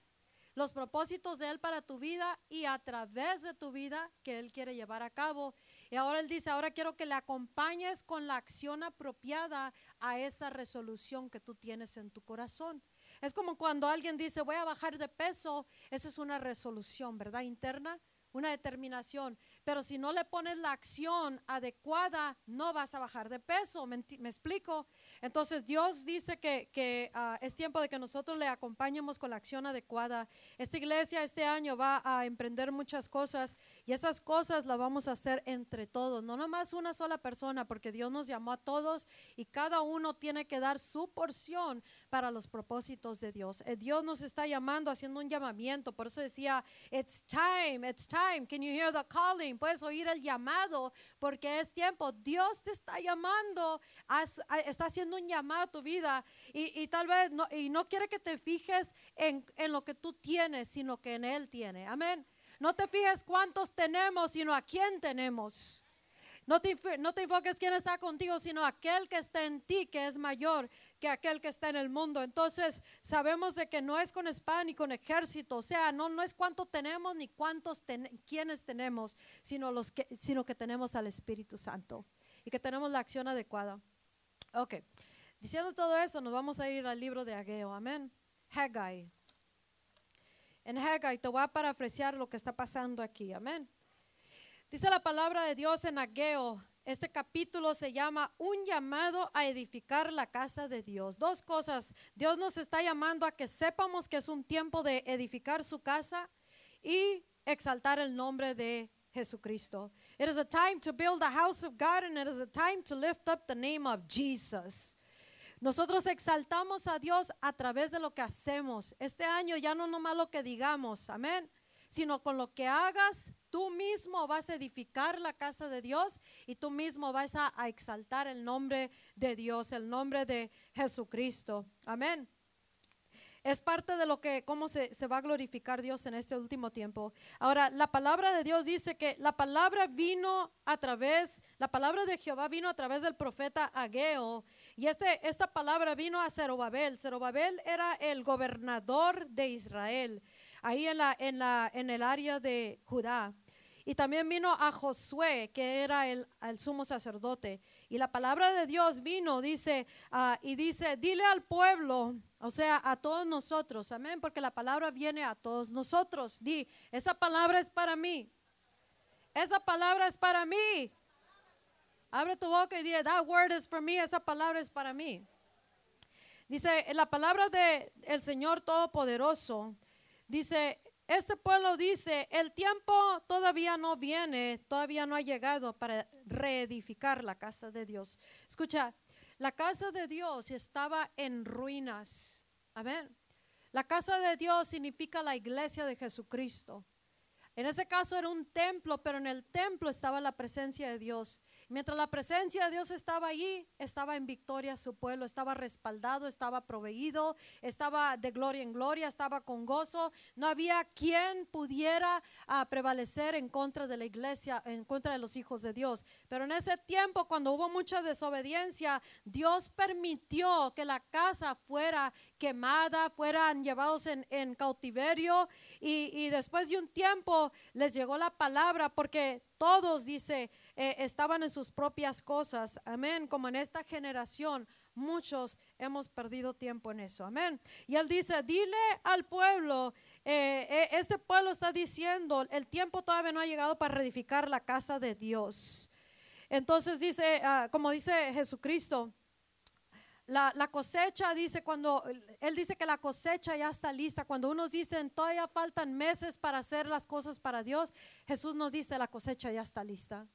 los propósitos de Él para tu vida y a través de tu vida que Él quiere llevar a cabo. Y ahora Él dice, ahora quiero que le acompañes con la acción apropiada a esa resolución que tú tienes en tu corazón. Es como cuando alguien dice, voy a bajar de peso, esa es una resolución, ¿verdad? Interna una determinación. Pero si no le pones la acción adecuada, no vas a bajar de peso. ¿Me, explico? Entonces Dios dice que, ah, es tiempo de que nosotros le acompañemos con la acción adecuada. Esta iglesia este año va a emprender muchas cosas y esas cosas las vamos a hacer entre todos, no nomás una sola persona, porque Dios nos llamó a todos y cada uno tiene que dar su porción para los propósitos de Dios. Eh, Dios nos está llamando, haciendo un llamamiento. Por eso decía, it's time, it's time Can you hear the calling? Puedes oír el llamado porque es tiempo. Dios te está llamando, está haciendo un llamado a tu vida y, tal vez no, y no quiere que te fijes en, en lo que tú tienes, sino que en Él tiene. Amén. No te fijes cuántos tenemos, sino a quién tenemos. No te, no te enfoques quién está contigo, sino aquel que está en ti, que es mayor que aquel que está en el mundo. Entonces, sabemos de que no es con espada ni con ejército, o sea, no, no es cuánto tenemos ni cuántos quienes tenemos, sino, los que, sino que tenemos al Espíritu Santo y que tenemos la acción adecuada. Ok, diciendo todo eso, nos vamos a ir al libro de Ageo, amén. Haggai. En Haggai te voy a parafrasear lo que está pasando aquí, amén. Dice la palabra de Dios en Ageo. Este capítulo se llama Un llamado a edificar la casa de Dios. Dos cosas. Dios nos está llamando a que sepamos que es un tiempo de edificar su casa y exaltar el nombre de Jesucristo. It is a time to build the house of God and it is a time to lift up the name of Jesus. Nosotros exaltamos a Dios a través de lo que hacemos. Este año ya no nomás lo que digamos, amén sino con lo que hagas, tú mismo vas a edificar la casa de Dios y tú mismo vas a, exaltar el nombre de Dios, el nombre de Jesucristo. Amén. Es parte de lo que, cómo se, se, va a glorificar Dios en este último tiempo. Ahora, la palabra de Dios dice que la palabra vino a través, la palabra de Jehová vino a través del profeta Ageo. Y este, esta palabra vino a Zerobabel. Zerobabel era el gobernador de Israel ahí en, la, en, la, en el área de Judá. Y también vino a Josué, que era el, el sumo sacerdote. Y la palabra de Dios vino, dice, ah, y dice, dile al pueblo, o sea, a todos nosotros, amén, porque la palabra viene a todos nosotros. Di, esa palabra es para mí. Esa palabra es para mí. Abre tu boca y di, that word is for me, esa palabra es para mí. Dice, la palabra de el Señor Todopoderoso, dice, este pueblo dice, el tiempo todavía no viene, todavía no ha llegado para reedificar la casa de Dios. Escucha, la casa de Dios estaba en ruinas. Amén. La casa de Dios significa la iglesia de Jesucristo. En ese caso era un templo, pero en el templo estaba la presencia de Dios. Mientras la presencia de Dios estaba allí, estaba en victoria su pueblo, estaba respaldado, estaba proveído, estaba de gloria en gloria, estaba con gozo. No había quien pudiera ah, prevalecer en contra de la iglesia, en contra de los hijos de Dios. Pero en ese tiempo, cuando hubo mucha desobediencia, Dios permitió que la casa fuera quemada, fueran llevados en, cautiverio y, y después de un tiempo les llegó la palabra porque todos, dice, eh, estaban en sus propias cosas. Amén. Como en esta generación, muchos hemos perdido tiempo en eso. Amén. Y él dice, dile al pueblo, eh, eh, este pueblo está diciendo, el tiempo todavía no ha llegado para reedificar la casa de Dios. Entonces dice, ah, como dice Jesucristo, la, la, cosecha dice cuando, él dice que la cosecha ya está lista. Cuando unos dicen todavía faltan meses para hacer las cosas para Dios, Jesús nos dice la cosecha ya está lista.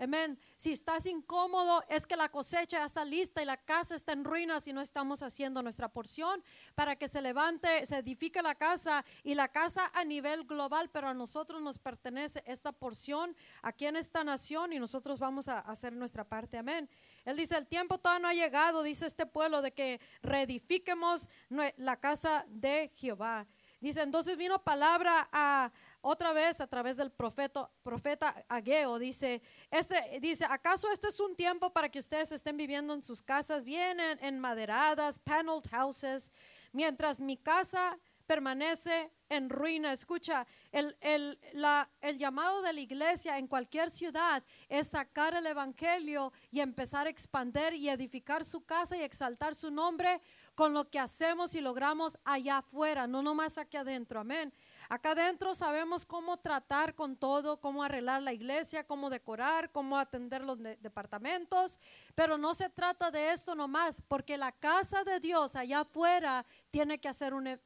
Amén. Si estás incómodo, es que la cosecha ya está lista y la casa está en ruinas y no estamos haciendo nuestra porción para que se levante, se edifique la casa y la casa a nivel global, pero a nosotros nos pertenece esta porción aquí en esta nación y nosotros vamos a hacer nuestra parte. Amén. Él dice, el tiempo todavía no ha llegado, dice este pueblo, de que reedifiquemos la casa de Jehová. Dice, entonces vino palabra a, otra vez a través del profeta, profeta Ageo, dice, este, dice, ¿acaso este es un tiempo para que ustedes estén viviendo en sus casas bien enmaderadas, paneled houses, mientras mi casa permanece en ruina. Escucha, el, el, la, el, llamado de la iglesia en cualquier ciudad es sacar el Evangelio y empezar a expandir y edificar su casa y exaltar su nombre con lo que hacemos y logramos allá afuera, no nomás aquí adentro. Amén. Acá adentro sabemos cómo tratar con todo, cómo arreglar la iglesia, cómo decorar, cómo atender los departamentos, pero no se trata de eso nomás, porque la casa de Dios allá afuera tiene que hacer un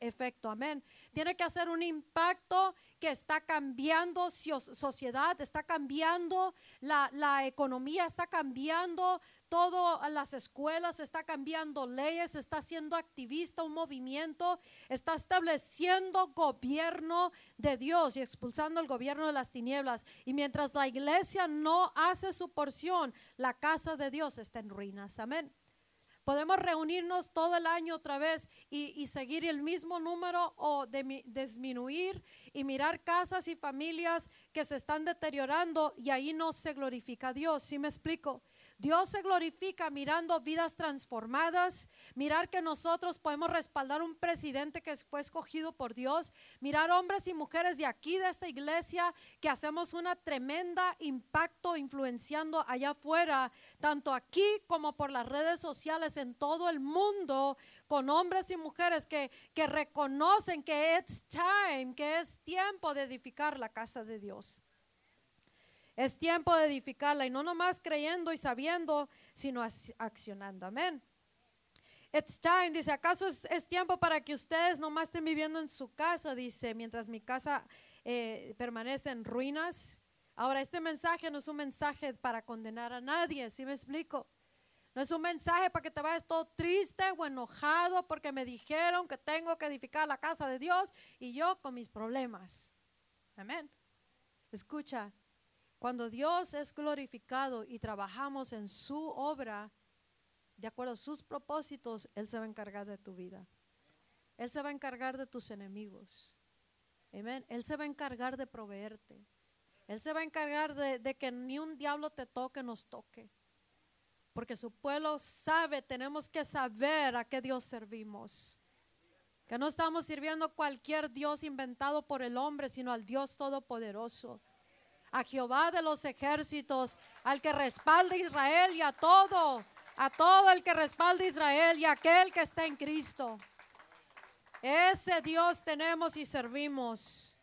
efecto, amén. Tiene que hacer un impacto que está cambiando sociedad, está cambiando la, la economía, está cambiando todo las escuelas, está cambiando leyes, está siendo activista, un movimiento, está estableciendo gobierno de Dios y expulsando el gobierno de las tinieblas. Y mientras la iglesia no hace su porción, la casa de Dios está en ruinas. Amén. Podemos reunirnos todo el año otra vez y, seguir el mismo número o disminuir y mirar casas y familias que se están deteriorando y ahí no se glorifica a Dios. ¿Sí me explico? Dios se glorifica mirando vidas transformadas, mirar que nosotros podemos respaldar un presidente que fue escogido por Dios, mirar hombres y mujeres de aquí, de esta iglesia, que hacemos una tremenda impacto influenciando allá afuera, tanto aquí como por las redes sociales en todo el mundo, con hombres y mujeres que, que reconocen que es time, que es tiempo de edificar la casa de Dios. Es tiempo de edificarla y no nomás creyendo y sabiendo, sino accionando. Amén. It's time, dice, ¿acaso es, tiempo para que ustedes nomás estén viviendo en su casa? Dice, mientras mi casa eh, permanece en ruinas. Ahora, este mensaje no es un mensaje para condenar a nadie, ¿sí me explico? No es un mensaje para que te vayas todo triste o enojado porque me dijeron que tengo que edificar la casa de Dios y yo con mis problemas. Amén. Escucha, cuando Dios es glorificado y trabajamos en su obra, de acuerdo a sus propósitos, Él se va a encargar de tu vida. Él se va a encargar de tus enemigos. Amén. Él se va a encargar de proveerte. Él se va a encargar de, de, que ni un diablo te toque, nos toque. Porque su pueblo sabe, tenemos que saber a qué Dios servimos. Que no estamos sirviendo cualquier Dios inventado por el hombre, sino al Dios Todopoderoso a Jehová de los ejércitos, al que respalda Israel y a todo, a todo el que respalda Israel y a aquel que está en Cristo. Ese Dios tenemos y servimos.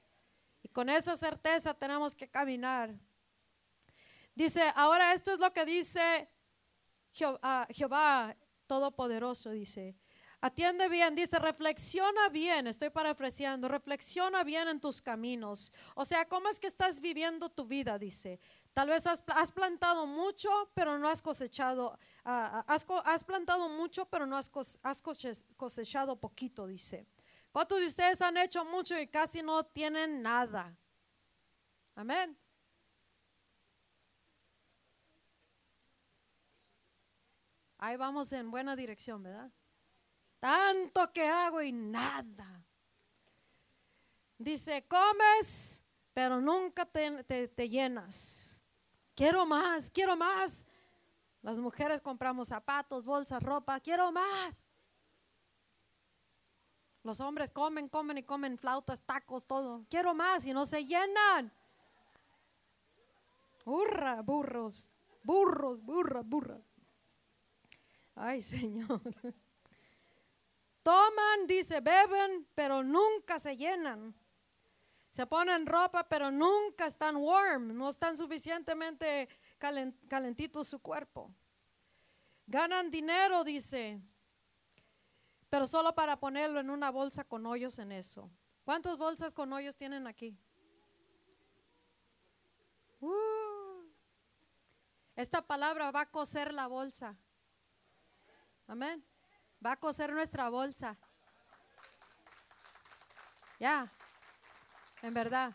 Y con esa certeza tenemos que caminar. Dice, ahora esto es lo que dice Jehová, Todopoderoso, dice. Atiende bien, dice, reflexiona bien, estoy parafraseando, reflexiona bien en tus caminos. O sea, ¿cómo es que estás viviendo tu vida? Dice, tal vez has, plantado mucho, pero no has cosechado, ah, ah, has, plantado mucho, pero no has, has cosechado poquito, dice. ¿Cuántos de ustedes han hecho mucho y casi no tienen nada? Amén. Ahí vamos en buena dirección, ¿verdad? Tanto que hago y nada. Dice, comes, pero nunca te, llenas. Quiero más, quiero más. Las mujeres compramos zapatos, bolsas, ropa, quiero más. Los hombres comen, comen y comen flautas, tacos, todo. Quiero más y no se llenan. Burra, burros, burros, burra, burra. Ay, Señor. Toman, dice, beben, pero nunca se llenan. Se ponen ropa, pero nunca están warm, no están suficientemente calentitos su cuerpo. Ganan dinero, dice, pero solo para ponerlo en una bolsa con hoyos en eso. ¿Cuántas bolsas con hoyos tienen aquí? Uh. esta palabra va a coser la bolsa. Amén va a coser nuestra bolsa. Ya, en verdad.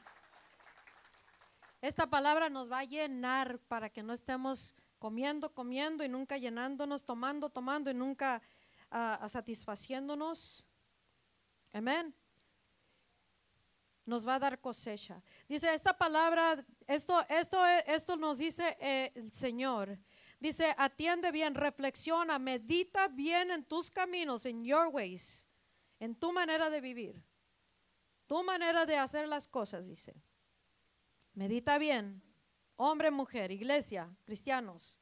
Esta palabra nos va a llenar para que no estemos comiendo, comiendo y nunca llenándonos, tomando, tomando y nunca uh, satisfaciéndonos. Amén. Nos va a dar cosecha. Dice esta palabra, esto, esto, esto nos dice eh, el Señor. Dice, atiende bien, reflexiona, medita bien en tus caminos, en your ways, en tu manera de vivir, tu manera de hacer las cosas, dice. Medita bien, hombre, mujer, iglesia, cristianos.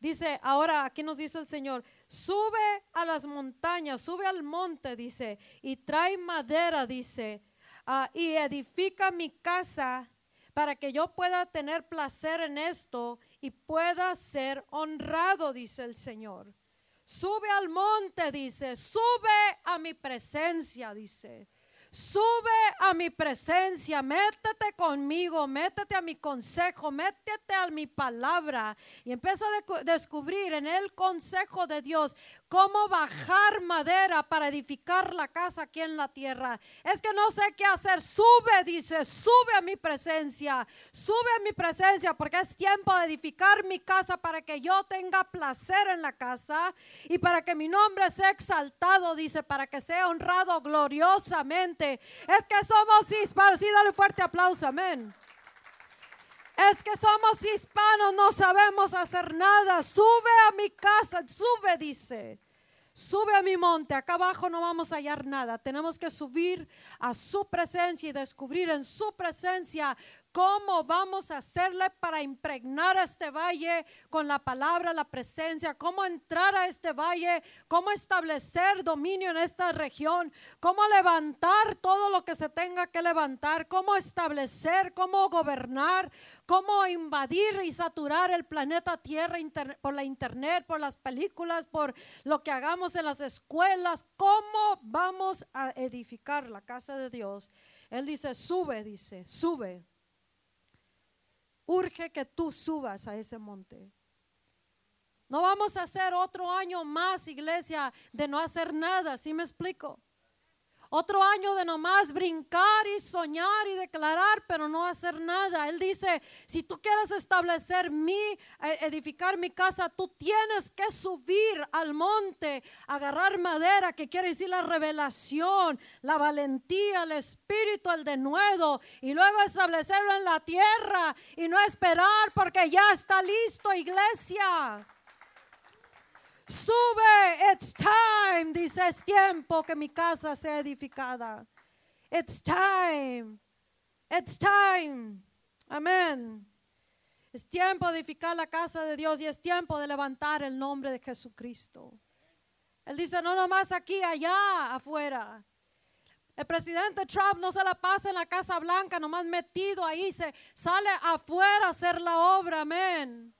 Dice, ahora aquí nos dice el Señor, sube a las montañas, sube al monte, dice, y trae madera, dice, ah, y edifica mi casa para que yo pueda tener placer en esto y pueda ser honrado, dice el Señor. Sube al monte, dice, sube a mi presencia, dice. Sube a mi presencia, métete conmigo, métete a mi consejo, métete a mi palabra y empieza a descubrir en el consejo de Dios cómo bajar madera para edificar la casa aquí en la tierra. Es que no sé qué hacer. Sube, dice, sube a mi presencia, sube a mi presencia porque es tiempo de edificar mi casa para que yo tenga placer en la casa y para que mi nombre sea exaltado, dice, para que sea honrado gloriosamente es que somos hispanos. Sí, dale fuerte aplauso, amén. Es que somos hispanos, no sabemos hacer nada. Sube a mi casa, sube, dice. Sube a mi monte, acá abajo no vamos a hallar nada. Tenemos que subir a su presencia y descubrir en su presencia ¿Cómo vamos a hacerle para impregnar este valle con la palabra, la presencia? ¿Cómo entrar a este valle? ¿Cómo establecer dominio en esta región? ¿Cómo levantar todo lo que se tenga que levantar? ¿Cómo establecer? ¿Cómo gobernar? ¿Cómo invadir y saturar el planeta Tierra por la internet, por las películas, por lo que hagamos en las escuelas? ¿Cómo vamos a edificar la casa de Dios? Él dice, sube, dice, sube urge que tú subas a ese monte. No vamos a hacer otro año más, iglesia, de no hacer nada, ¿sí me explico? Otro año de nomás brincar y soñar y declarar, pero no hacer nada. Él dice, si tú quieres establecer mi, eh, edificar mi casa, tú tienes que subir al monte, agarrar madera, que quiere decir la revelación, la valentía, el espíritu, el denuedo, y luego establecerlo en la tierra y no esperar porque ya está listo, iglesia. Sube, it's time, dice, es tiempo que mi casa sea edificada. It's time, it's time. Amén. Es tiempo de edificar la casa de Dios y es tiempo de levantar el nombre de Jesucristo. Él dice, no nomás aquí, allá, afuera. El presidente Trump no se la pasa en la Casa Blanca, nomás metido ahí, se sale afuera a hacer la obra, amén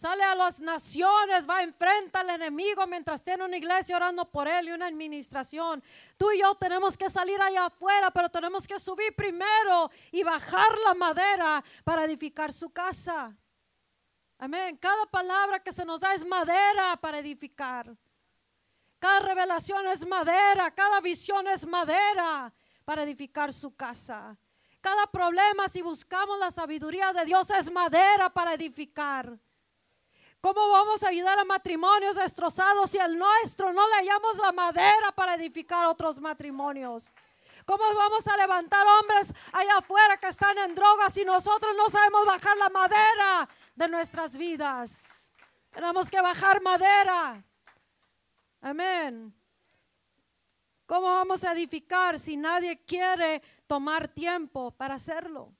Sale a las naciones, va enfrenta al enemigo mientras tiene una iglesia orando por él y una administración. Tú y yo tenemos que salir allá afuera, pero tenemos que subir primero y bajar la madera para edificar su casa. Amén. Cada palabra que se nos da es madera para edificar. Cada revelación es madera, cada visión es madera para edificar su casa. Cada problema, si buscamos la sabiduría de Dios, es madera para edificar. ¿Cómo vamos a ayudar a matrimonios destrozados si al nuestro no le hallamos la madera para edificar otros matrimonios? ¿Cómo vamos a levantar hombres allá afuera que están en drogas si nosotros no sabemos bajar la madera de nuestras vidas? Tenemos que bajar madera. Amén. ¿Cómo vamos a edificar si nadie quiere tomar tiempo para hacerlo?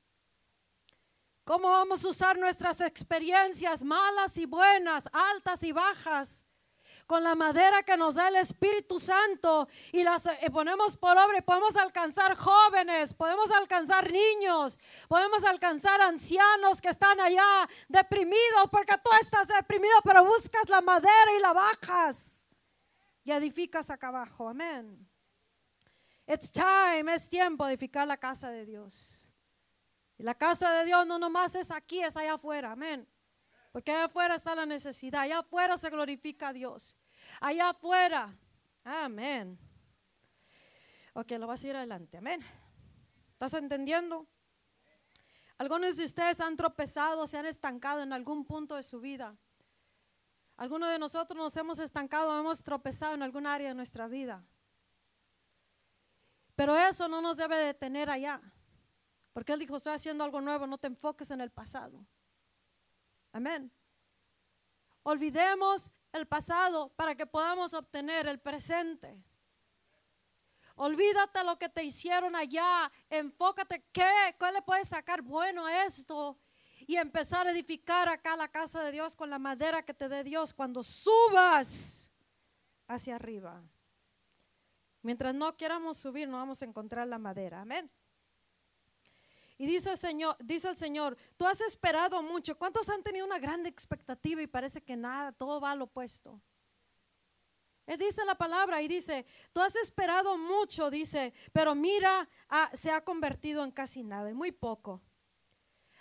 ¿Cómo vamos a usar nuestras experiencias malas y buenas, altas y bajas? Con la madera que nos da el Espíritu Santo y las eh, ponemos por obra y podemos alcanzar jóvenes, podemos alcanzar niños, podemos alcanzar ancianos que están allá deprimidos porque tú estás deprimido, pero buscas la madera y la bajas y edificas acá abajo. Amén. It's time, es tiempo de edificar la casa de Dios. Y la casa de Dios no nomás es aquí, es allá afuera. Amén. Porque allá afuera está la necesidad. Allá afuera se glorifica a Dios. Allá afuera. Amén. Ok, lo vas a ir adelante. Amén. ¿Estás entendiendo? Algunos de ustedes han tropezado, se han estancado en algún punto de su vida. Algunos de nosotros nos hemos estancado, hemos tropezado en algún área de nuestra vida. Pero eso no nos debe detener allá. Porque Él dijo, estoy haciendo algo nuevo, no te enfoques en el pasado. Amén. Olvidemos el pasado para que podamos obtener el presente. Olvídate lo que te hicieron allá. Enfócate qué, qué le puedes sacar bueno a esto y empezar a edificar acá la casa de Dios con la madera que te dé Dios cuando subas hacia arriba. Mientras no queramos subir, no vamos a encontrar la madera. Amén. Y dice el Señor, dice el Señor, tú has esperado mucho. ¿Cuántos han tenido una gran expectativa y parece que nada, todo va al opuesto? Él dice la palabra y dice, tú has esperado mucho, dice, pero mira, se ha convertido en casi nada, en muy poco.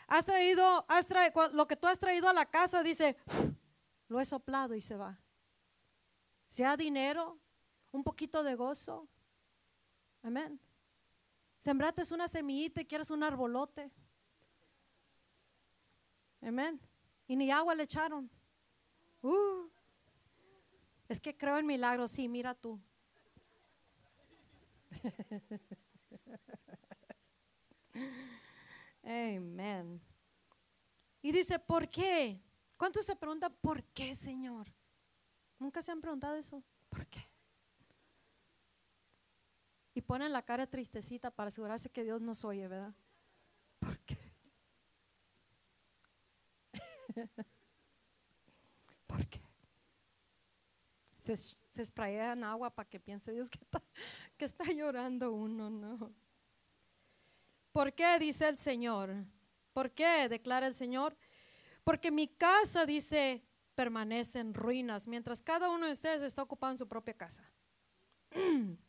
Has traído, has traído, lo que tú has traído a la casa, dice, lo he soplado y se va. Sea dinero, un poquito de gozo. Amén. Sembrate una semillita y quieres un arbolote. Amén. Y ni agua le echaron. Uh. es que creo en milagros, sí, mira tú. Amén. Y dice, ¿por qué? ¿Cuántos se preguntan, ¿por qué, Señor? ¿Nunca se han preguntado eso? ¿Por qué? Y ponen la cara tristecita para asegurarse que Dios nos oye, ¿verdad? ¿Por qué? ¿Por qué? Se, se agua para que piense Dios que está, que está llorando uno, ¿no? ¿Por qué? Dice el Señor. ¿Por qué? Declara el Señor. Porque mi casa, dice, permanece en ruinas, mientras cada uno de ustedes está ocupado en su propia casa.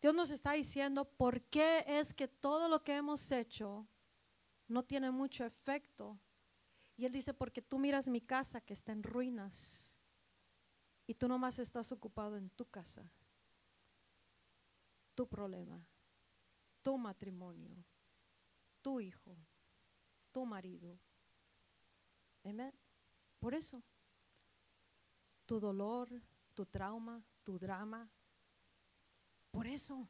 Dios nos está diciendo por qué es que todo lo que hemos hecho no tiene mucho efecto. Y Él dice, porque tú miras mi casa que está en ruinas y tú nomás estás ocupado en tu casa, tu problema, tu matrimonio, tu hijo, tu marido. Amén. Por eso, tu dolor, tu trauma, tu drama, por eso.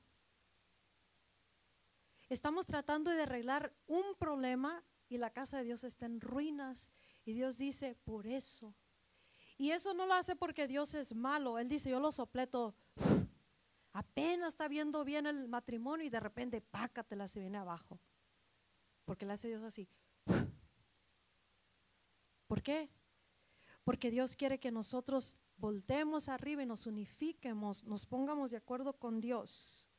Estamos tratando de arreglar un problema y la casa de Dios está en ruinas. Y Dios dice, por eso. Y eso no lo hace porque Dios es malo. Él dice, yo lo sopleto. Apenas está viendo bien el matrimonio y de repente, pácatela, se viene abajo. Porque le hace Dios así. ¿Por qué? Porque Dios quiere que nosotros voltemos arriba y nos unifiquemos, nos pongamos de acuerdo con Dios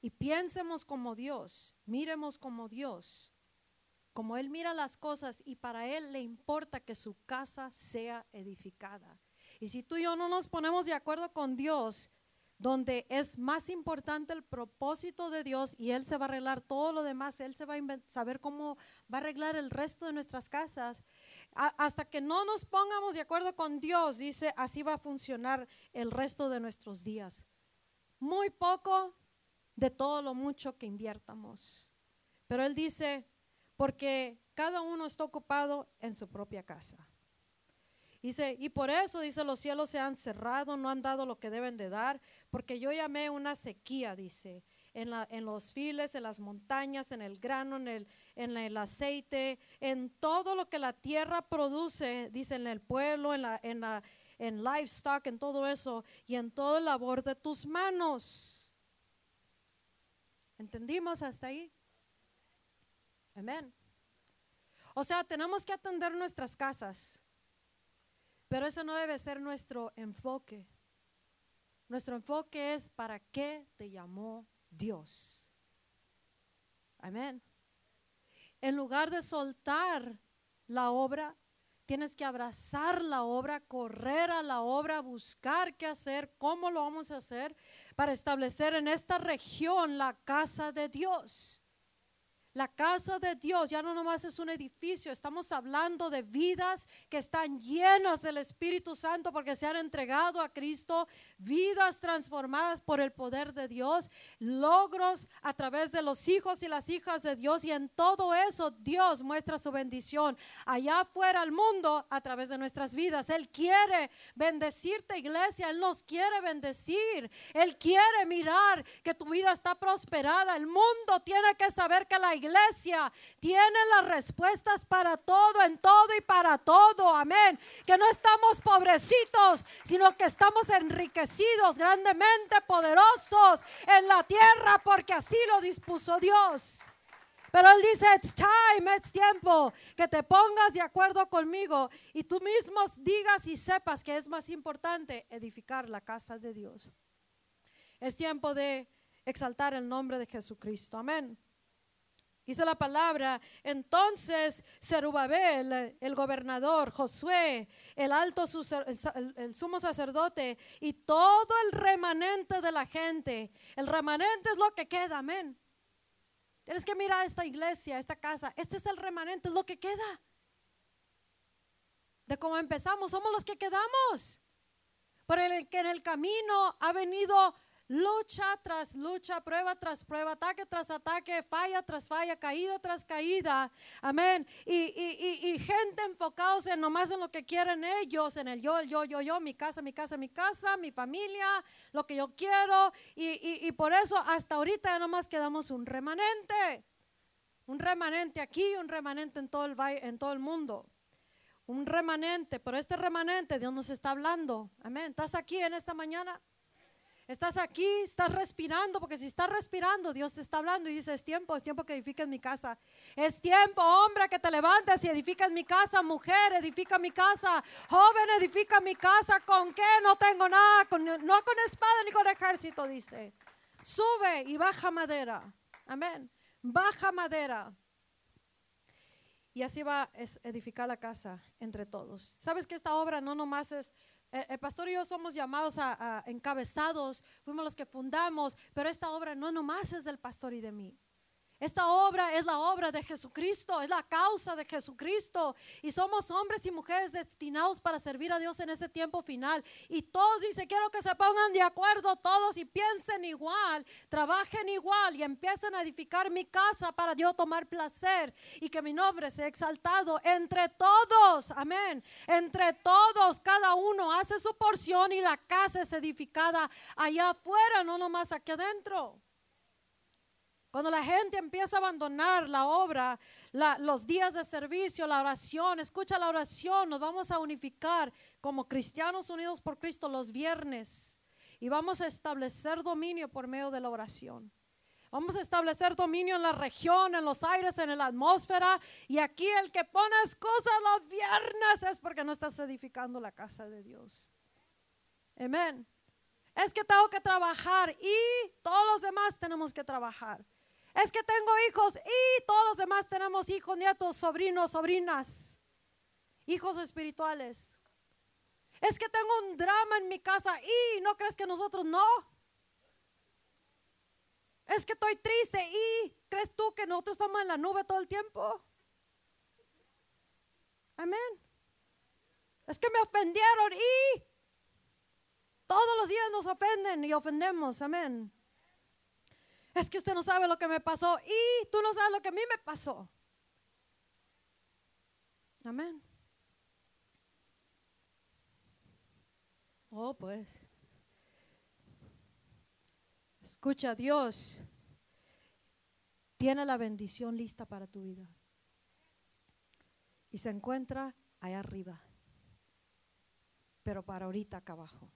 y piensemos como Dios, miremos como Dios. como Él mira las cosas y para Él le importa que su casa sea edificada. Y si tú y yo no nos ponemos de acuerdo con Dios, donde es más importante el propósito de Dios y Él se va a arreglar todo lo demás, Él se va a saber cómo va a arreglar el resto de nuestras casas. hasta que no nos pongamos de acuerdo con Dios, dice, así va a funcionar el resto de nuestros días. Muy poco de todo lo mucho que inviertamos. Pero Él dice, porque cada uno está ocupado en su propia casa. Dice, y por eso, dice, los cielos se han cerrado, no han dado lo que deben de dar, porque yo llamé una sequía, dice, en, la, en los files, en las montañas, en el grano, en el, en el aceite, en todo lo que la tierra produce, dice, en el pueblo, en la, en la en livestock, en todo eso, y en todo el labor de tus manos. ¿Entendimos hasta ahí? Amén. O sea, tenemos que atender nuestras casas, pero eso no debe ser nuestro enfoque. Nuestro enfoque es para qué te llamó Dios. Amén. En lugar de soltar la obra, tienes que abrazar la obra, correr a la obra, buscar qué hacer, cómo lo vamos a hacer para establecer en esta región la casa de Dios. La casa de Dios ya no nomás es un edificio, estamos hablando de vidas que están llenas del Espíritu Santo porque se han entregado a Cristo, vidas transformadas por el poder de Dios, logros a través de los hijos y las hijas de Dios y en todo eso Dios muestra su bendición allá afuera al mundo a través de nuestras vidas. Él quiere bendecirte iglesia, Él nos quiere bendecir, Él quiere mirar que tu vida está prosperada, el mundo tiene que saber que la iglesia iglesia tiene las respuestas para todo, en todo y para todo. Amén. Que no estamos pobrecitos, sino que estamos enriquecidos, grandemente poderosos en la tierra, porque así lo dispuso Dios. Pero él dice, it's time, es tiempo que te pongas de acuerdo conmigo y tú mismo digas y sepas que es más importante edificar la casa de Dios. Es tiempo de exaltar el nombre de Jesucristo. Amén. Dice la palabra, entonces Zerubabel, el gobernador, Josué, el alto sumo sacerdote y todo el remanente de la gente. El remanente es lo que queda, amén. Tienes que mirar esta iglesia, esta casa. Este es el remanente, es lo que queda. De cómo empezamos, somos los que quedamos. Por el que en el camino ha venido lucha tras lucha, prueba tras prueba, ataque tras ataque, falla tras falla, caída tras caída. Amén. Y, gente enfocados en nomás en lo que quieren ellos, en el yo, el yo, yo, yo, mi casa, mi casa, mi casa, mi familia, lo que yo quiero. Y, por eso hasta ahorita ya nomás quedamos un remanente. Un remanente aquí, un remanente en todo el, en todo el mundo un remanente, pero este remanente Dios nos está hablando. Amén. ¿Estás aquí en esta mañana? Estás aquí, estás respirando, porque si estás respirando, Dios te está hablando y dice, es tiempo, es tiempo que edifiques mi casa. Es tiempo, hombre, que te levantes y edifiques mi casa. Mujer, edifica mi casa. Joven, edifica mi casa. ¿Con qué? No tengo nada, no con espada ni con ejército, dice. Sube y baja madera. Amén. Baja madera. Y así va a edificar la casa entre todos. ¿Sabes que esta obra no nomás es el pastor y yo somos llamados a, encabezados, fuimos los que fundamos, pero esta obra no nomás es del pastor y de mí. Esta obra es la obra de Jesucristo, es la causa de Jesucristo. Y somos hombres y mujeres destinados para servir a Dios en ese tiempo final. Y todos dicen, quiero que se pongan de acuerdo todos y piensen igual, trabajen igual y empiecen a edificar mi casa para yo tomar placer y que mi nombre sea exaltado entre todos. Amén. Entre todos, cada uno hace su porción y la casa es edificada allá afuera, no nomás aquí adentro. Cuando la gente empieza a abandonar la obra, los días de servicio, la oración, escucha la oración, nos vamos a unificar como cristianos unidos por Cristo los viernes y vamos a establecer dominio por medio de la oración. Vamos a establecer dominio en la región, en los aires, en la atmósfera. Y aquí el que pones cosas los viernes es porque no estás edificando la casa de Dios. Amén. Es que tengo que trabajar y todos los demás tenemos que trabajar. Es que tengo hijos y todos los demás tenemos hijos, nietos, sobrinos, sobrinas, hijos espirituales. Es que tengo un drama en mi casa y no crees que nosotros no. Es que estoy triste y crees tú que nosotros estamos en la nube todo el tiempo. Amén. Es que me ofendieron y todos los días nos ofenden y ofendemos. Amén. Es que usted no sabe lo que me pasó y tú no sabes lo que a mí me pasó. Amén. Oh, pues. Escucha, Dios tiene la bendición lista para tu vida. Y se encuentra allá arriba. Pero para ahorita acá abajo.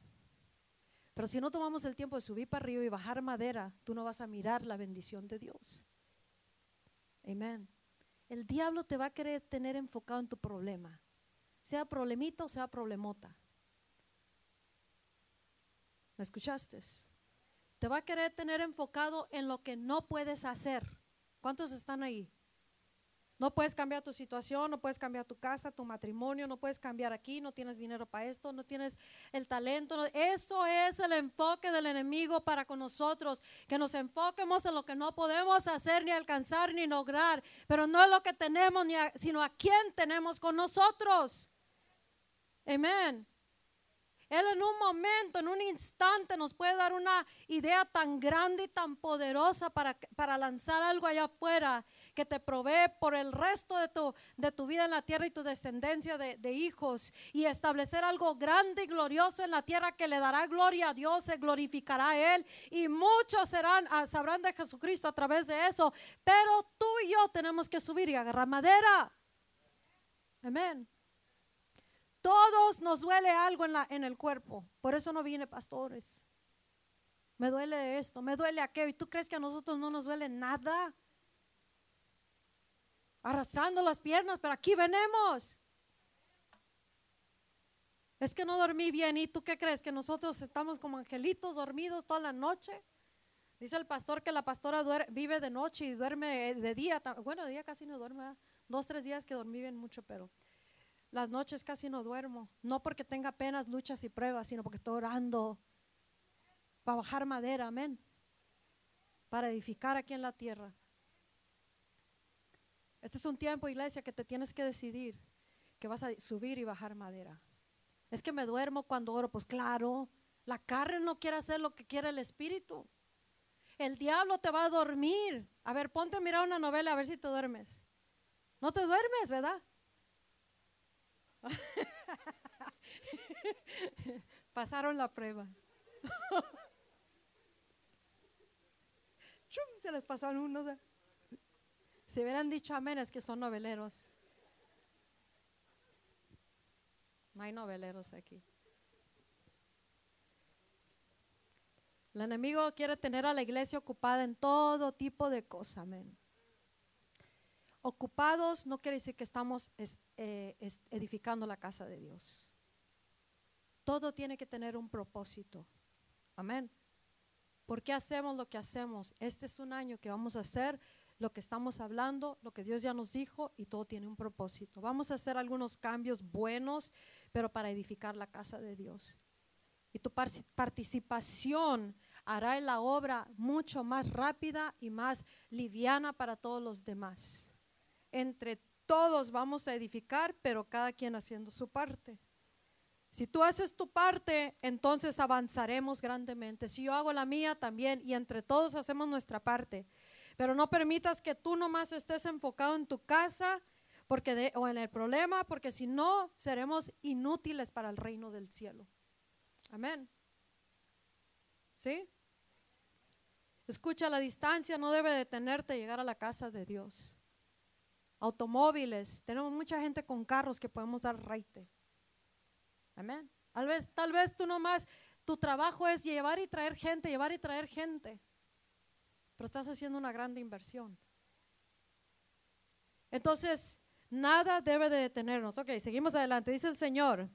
Pero si no tomamos el tiempo de subir para arriba y bajar madera, tú no vas a mirar la bendición de Dios. Amén. El diablo te va a querer tener enfocado en tu problema, sea problemita o sea problemota. ¿Me escuchaste? Te va a querer tener enfocado en lo que no puedes hacer. ¿Cuántos están ahí? No puedes cambiar tu situación, no puedes cambiar tu casa, tu matrimonio, no puedes cambiar aquí, no tienes dinero para esto, no tienes el talento. Eso es el enfoque del enemigo para con nosotros, que nos enfoquemos en lo que no podemos hacer, ni alcanzar, ni lograr, pero no es lo que tenemos, sino a quién tenemos con nosotros. Amén. Él en un momento, en un instante nos puede dar una idea tan grande y tan poderosa para, para lanzar algo allá afuera que te provee por el resto de tu, de tu vida en la tierra y tu descendencia de, de hijos y establecer algo grande y glorioso en la tierra que le dará gloria a Dios, se glorificará a Él y muchos serán, ah, sabrán de Jesucristo a través de eso. Pero tú y yo tenemos que subir y agarrar madera. Amén. Todos nos duele algo en, la, en el cuerpo. Por eso no viene pastores. Me duele esto, me duele aquello. ¿Y tú crees que a nosotros no nos duele nada? Arrastrando las piernas, pero aquí venemos. Es que no dormí bien. ¿Y tú qué crees? Que nosotros estamos como angelitos dormidos toda la noche. Dice el pastor que la pastora vive de noche y duerme de día. Bueno, de día casi no duerme. Dos, tres días que dormí bien mucho, pero las noches casi no duermo, no porque tenga penas, luchas y pruebas, sino porque estoy orando para bajar madera, amén, para edificar aquí en la tierra. Este es un tiempo, iglesia, que te tienes que decidir que vas a subir y bajar madera. Es que me duermo cuando oro, pues claro, la carne no quiere hacer lo que quiere el espíritu. El diablo te va a dormir. A ver, ponte a mirar una novela a ver si te duermes. No te duermes, ¿verdad? Pasaron la prueba. Se les pasaron unos. Si hubieran dicho amén, es que son noveleros. No hay noveleros aquí. El enemigo quiere tener a la iglesia ocupada en todo tipo de cosas, amén. Ocupados no quiere decir que estamos eh, edificando la casa de Dios. Todo tiene que tener un propósito. Amén. ¿Por qué hacemos lo que hacemos? Este es un año que vamos a hacer lo que estamos hablando, lo que Dios ya nos dijo y todo tiene un propósito. Vamos a hacer algunos cambios buenos, pero para edificar la casa de Dios. Y tu participación hará la obra mucho más rápida y más liviana para todos los demás entre todos vamos a edificar, pero cada quien haciendo su parte. Si tú haces tu parte, entonces avanzaremos grandemente. Si yo hago la mía también y entre todos hacemos nuestra parte. Pero no permitas que tú nomás estés enfocado en tu casa porque o en el problema, porque si no, seremos inútiles para el reino del cielo. Amén. ¿Sí? Escucha, la distancia no debe detenerte llegar a la casa de Dios automóviles, tenemos mucha gente con carros que podemos dar raite. Amén. Tal vez, tal vez tú nomás, tu trabajo es llevar y traer gente, llevar y traer gente, pero estás haciendo una grande inversión. Entonces, nada debe de detenernos. Ok, seguimos adelante. Dice el Señor,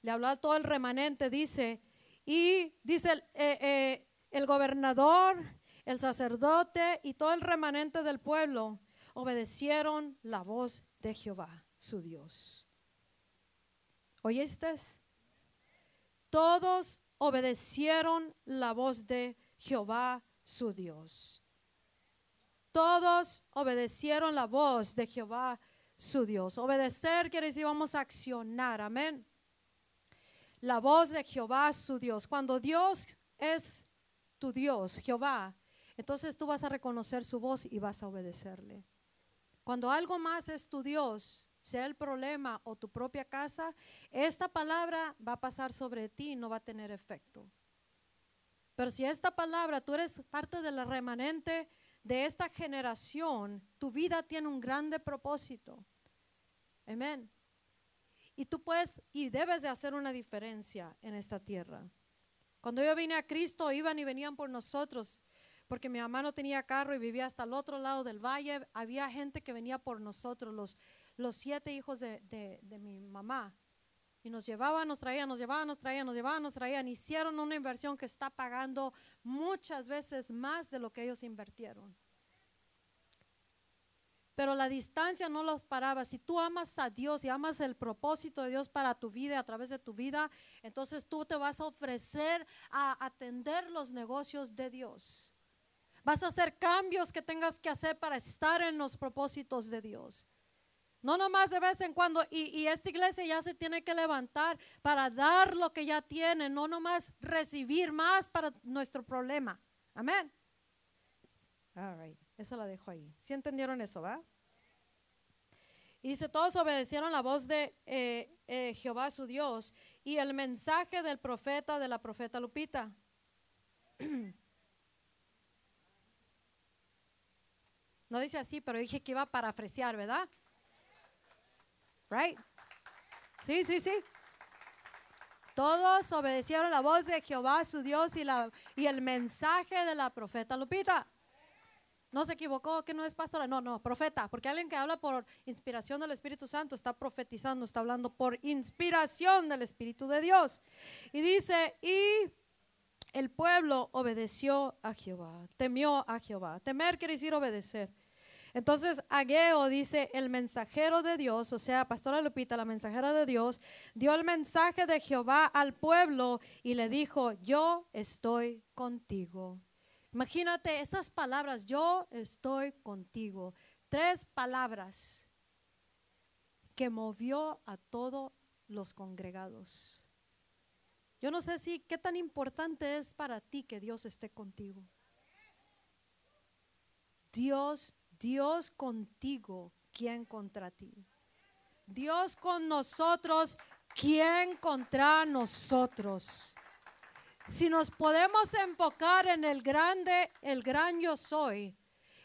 le habló a todo el remanente, dice, y dice el, eh, eh, el gobernador el sacerdote y todo el remanente del pueblo obedecieron la voz de Jehová, su Dios. ¿Oíste? Todos obedecieron la voz de Jehová, su Dios. Todos obedecieron la voz de Jehová, su Dios. Obedecer quiere decir vamos a accionar, amén. La voz de Jehová, su Dios. Cuando Dios es tu Dios, Jehová, entonces tú vas a reconocer su voz y vas a obedecerle. Cuando algo más es tu Dios, sea el problema o tu propia casa, esta palabra va a pasar sobre ti y no va a tener efecto. Pero si esta palabra, tú eres parte de la remanente de esta generación, tu vida tiene un grande propósito. Amén. Y tú puedes y debes de hacer una diferencia en esta tierra. Cuando yo vine a Cristo, iban y venían por nosotros, porque mi mamá no tenía carro y vivía hasta el otro lado del valle. Había gente que venía por nosotros, los, los siete hijos de, de mi mamá. Y nos llevaban, nos traían, nos llevaban, nos traían, nos llevaban, nos traían. Hicieron una inversión que está pagando muchas veces más de lo que ellos invirtieron. Pero la distancia no los paraba. Si tú amas a Dios y amas el propósito de Dios para tu vida, a través de tu vida, entonces tú te vas a ofrecer a atender los negocios de Dios. Vas a hacer cambios que tengas que hacer para estar en los propósitos de Dios. No nomás de vez en cuando. Y, esta iglesia ya se tiene que levantar para dar lo que ya tiene, no nomás recibir más para nuestro problema. Amén. All right. Esa la dejo ahí. ¿Sí entendieron eso, va? Y dice, todos obedecieron la voz de eh, eh, Jehová su Dios y el mensaje del profeta, de la profeta Lupita. No dice así, pero dije que iba a parafrasear, ¿verdad? Right? Sí, sí, sí. Todos obedecieron la voz de Jehová, su Dios, y, la, y el mensaje de la profeta Lupita. No se equivocó, que no es pastora, no, no, profeta, porque alguien que habla por inspiración del Espíritu Santo está profetizando, está hablando por inspiración del Espíritu de Dios. Y dice, y el pueblo obedeció a Jehová, temió a Jehová. Temer quiere decir obedecer. Entonces Ageo dice, el mensajero de Dios, o sea, Pastora Lupita, la mensajera de Dios, dio el mensaje de Jehová al pueblo y le dijo, yo estoy contigo. Imagínate esas palabras, yo estoy contigo. Tres palabras que movió a todos los congregados. Yo no sé si qué tan importante es para ti que Dios esté contigo. Dios Dios contigo, ¿quién contra ti? Dios con nosotros, ¿quién contra nosotros? Si nos podemos enfocar en el grande, el gran yo soy,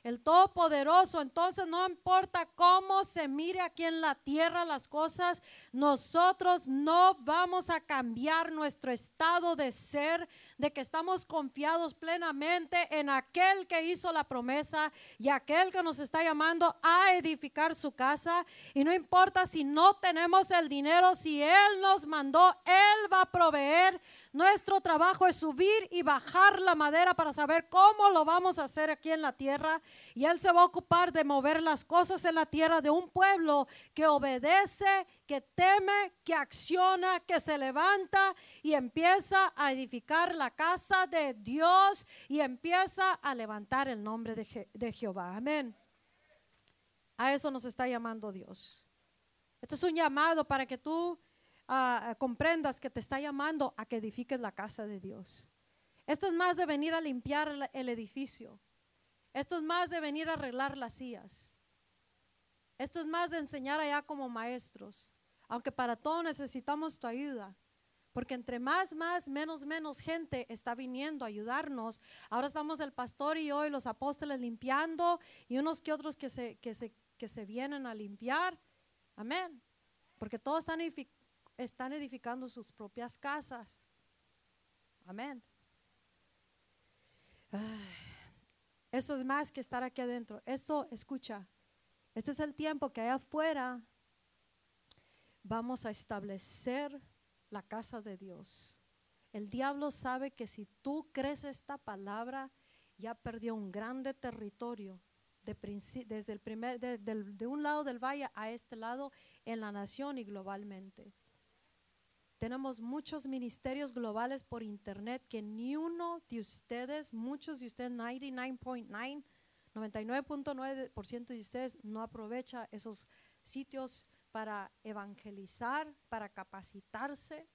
el Todopoderoso. Entonces no importa cómo se mire aquí en la tierra las cosas, nosotros no vamos a cambiar nuestro estado de ser, de que estamos confiados plenamente en aquel que hizo la promesa y aquel que nos está llamando a edificar su casa. Y no importa si no tenemos el dinero, si Él nos mandó, Él va a proveer. Nuestro trabajo es subir y bajar la madera para saber cómo lo vamos a hacer aquí en la tierra. Y Él se va a ocupar de mover las cosas en la tierra de un pueblo que obedece, que teme, que acciona, que se levanta y empieza a edificar la casa de Dios y empieza a levantar el nombre de, Jehová. Amén. A eso nos está llamando Dios. Esto es un llamado para que tú ah, comprendas que te está llamando a que edifiques la casa de Dios. Esto es más de venir a limpiar el edificio. Esto es más de venir a arreglar las sillas. Esto es más de enseñar allá como maestros. Aunque para todo necesitamos tu ayuda. Porque entre más, más, menos, menos gente está viniendo a ayudarnos. Ahora estamos el pastor y hoy los apóstoles limpiando y unos que otros que se, que se, que se vienen a limpiar. Amén. Porque todos están, están edificando sus propias casas. Amén. Ay. Eso es más que estar aquí adentro. Esto, escucha, este es el tiempo que allá afuera vamos a establecer la casa de Dios. El diablo sabe que si tú crees esta palabra ya perdió un grande territorio de desde el primer, de un lado del valle a este lado en la nación y globalmente. Tenemos muchos ministerios globales por internet que ni uno de ustedes, muchos de ustedes, 99.9, 99.9% de ustedes no aprovecha esos sitios para evangelizar, para capacitarse,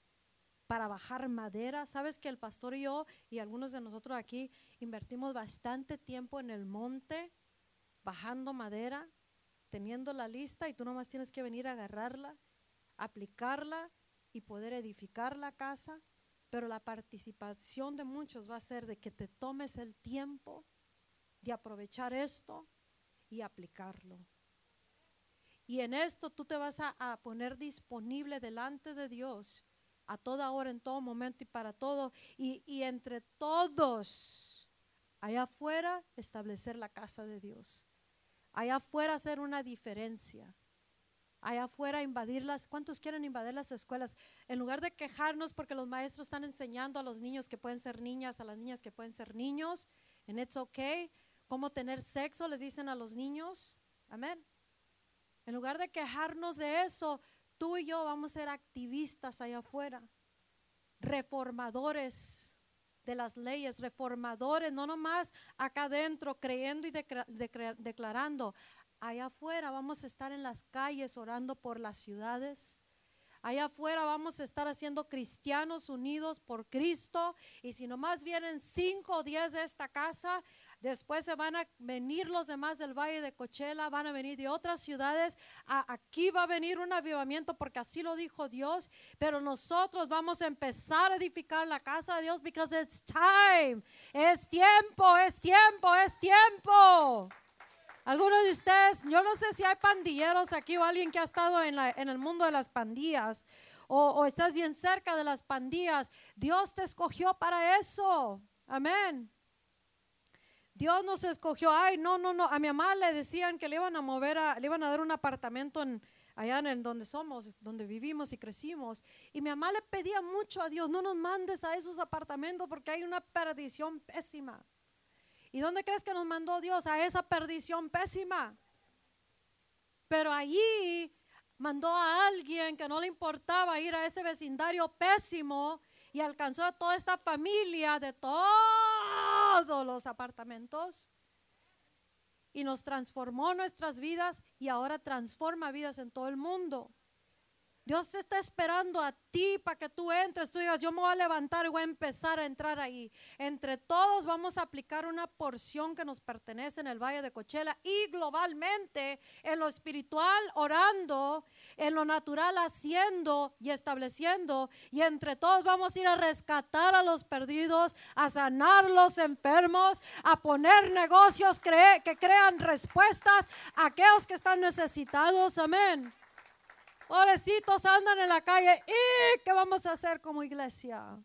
para bajar madera. Sabes que el pastor y yo y algunos de nosotros aquí invertimos bastante tiempo en el monte bajando madera, teniendo la lista y tú nomás tienes que venir a agarrarla, aplicarla y poder edificar la casa. Pero la participación de muchos va a ser de que te tomes el tiempo de aprovechar esto y aplicarlo. Y en esto tú te vas a, poner disponible delante de Dios a toda hora, en todo momento y para todo. Y, y entre todos, allá afuera, establecer la casa de Dios. Allá afuera hacer una diferencia. Allá afuera invadir las, ¿cuántos quieren invadir las escuelas? En lugar de quejarnos porque los maestros están enseñando a los niños que pueden ser niñas, a las niñas que pueden ser niños, en it's okay, cómo tener sexo, les dicen a los niños. Amén. En lugar de quejarnos de eso, tú y yo vamos a ser activistas allá afuera, reformadores de las leyes, reformadores, no nomás acá adentro creyendo y declarando. Allá afuera vamos a estar en las calles orando por las ciudades. Allá afuera vamos a estar haciendo cristianos unidos por Cristo. Y si nomás vienen cinco o diez de esta casa, después se van a venir los demás del Valle de Cochela, van a venir de otras ciudades. Aquí va a venir un avivamiento porque así lo dijo Dios. Pero nosotros vamos a empezar a edificar la casa de Dios because it's time. Es tiempo, es tiempo, es tiempo. Algunos de ustedes, yo no sé si hay pandilleros aquí o alguien que ha estado en, el mundo de las pandillas o, estás bien cerca de las pandillas. Dios te escogió para eso. Amén. Dios nos escogió. Ay, no, no, no. A mi mamá le decían que le iban a mover, a, le iban a dar un apartamento en, allá en donde somos, donde vivimos y crecimos. Y mi mamá le pedía mucho a Dios, no nos mandes a esos apartamentos porque hay una perdición pésima. ¿Y dónde crees que nos mandó Dios? A esa perdición pésima. Pero allí mandó a alguien que no le importaba ir a ese vecindario pésimo y alcanzó a toda esta familia de todos los apartamentos y nos transformó nuestras vidas y ahora transforma vidas en todo el mundo. Dios está esperando a ti para que tú entres, tú digas, yo me voy a levantar y voy a empezar a entrar ahí. Entre todos vamos a aplicar una porción que nos pertenece en el Valle de Cochela y globalmente en lo espiritual orando, en lo natural haciendo y estableciendo. Y entre todos vamos a ir a rescatar a los perdidos, a sanar los enfermos, a poner negocios que crean respuestas a aquellos que están necesitados. Amén. Pobrecitos andan en la calle. ¿Y qué vamos a hacer como iglesia?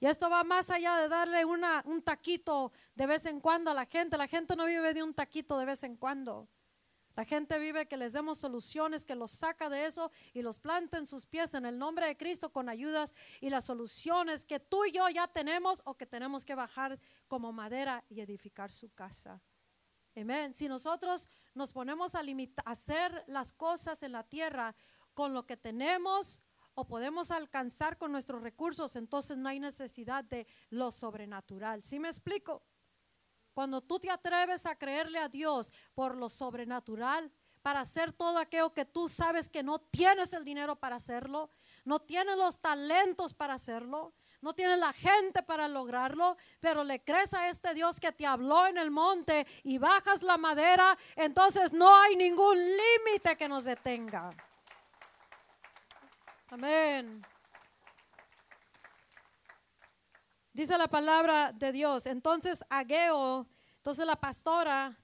Y esto va más allá de darle un taquito de vez en cuando a la gente. La gente no vive de un taquito de vez en cuando. La gente vive que les demos soluciones, que los saca de eso y los planta en sus pies en el nombre de Cristo con ayudas y las soluciones que tú y yo ya tenemos o que tenemos que bajar como madera y edificar su casa. Amén. Si nosotros nos ponemos a hacer las cosas en la tierra con lo que tenemos o podemos alcanzar con nuestros recursos, entonces no hay necesidad de lo sobrenatural. ¿Sí me explico? Cuando tú te atreves a creerle a Dios por lo sobrenatural, para hacer todo aquello que tú sabes que no tienes el dinero para hacerlo, no tienes los talentos para hacerlo, no tienes la gente para lograrlo, pero le crees a este Dios que te habló en el monte y bajas la madera, entonces no hay ningún límite que nos detenga. Amén. Dice la palabra de Dios. Entonces Ageo, entonces la pastora,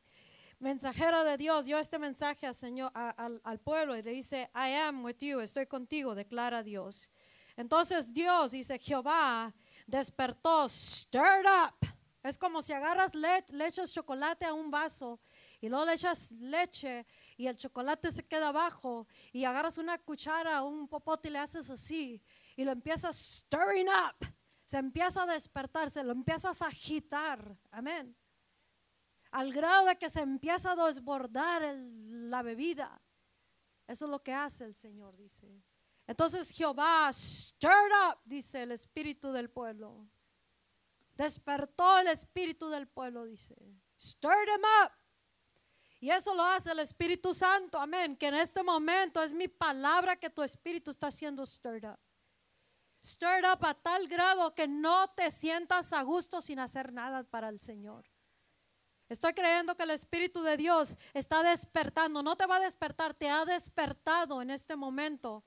mensajera de Dios, dio este mensaje al Señor, al, al pueblo y le dice, I am with you, estoy contigo, declara Dios. Entonces Dios, dice Jehová, despertó, stirred up. Es como si agarras le, chocolate a un vaso y luego le echas leche y el chocolate se queda abajo y agarras una cuchara o un popote y le haces así y lo empiezas stirring up, se empieza a despertar, se lo empiezas a agitar. Amén. Al grado de que se empieza a desbordar la bebida. Eso es lo que hace el Señor, dice. Entonces Jehová, stirred up, dice el espíritu del pueblo. Despertó el espíritu del pueblo, dice. Stirred him up. Y eso lo hace el Espíritu Santo, amén. Que en este momento es mi palabra que tu espíritu está siendo stirred up. Stirred up a tal grado que no te sientas a gusto sin hacer nada para el Señor. Estoy creyendo que el Espíritu de Dios está despertando. No te va a despertar, te ha despertado en este momento.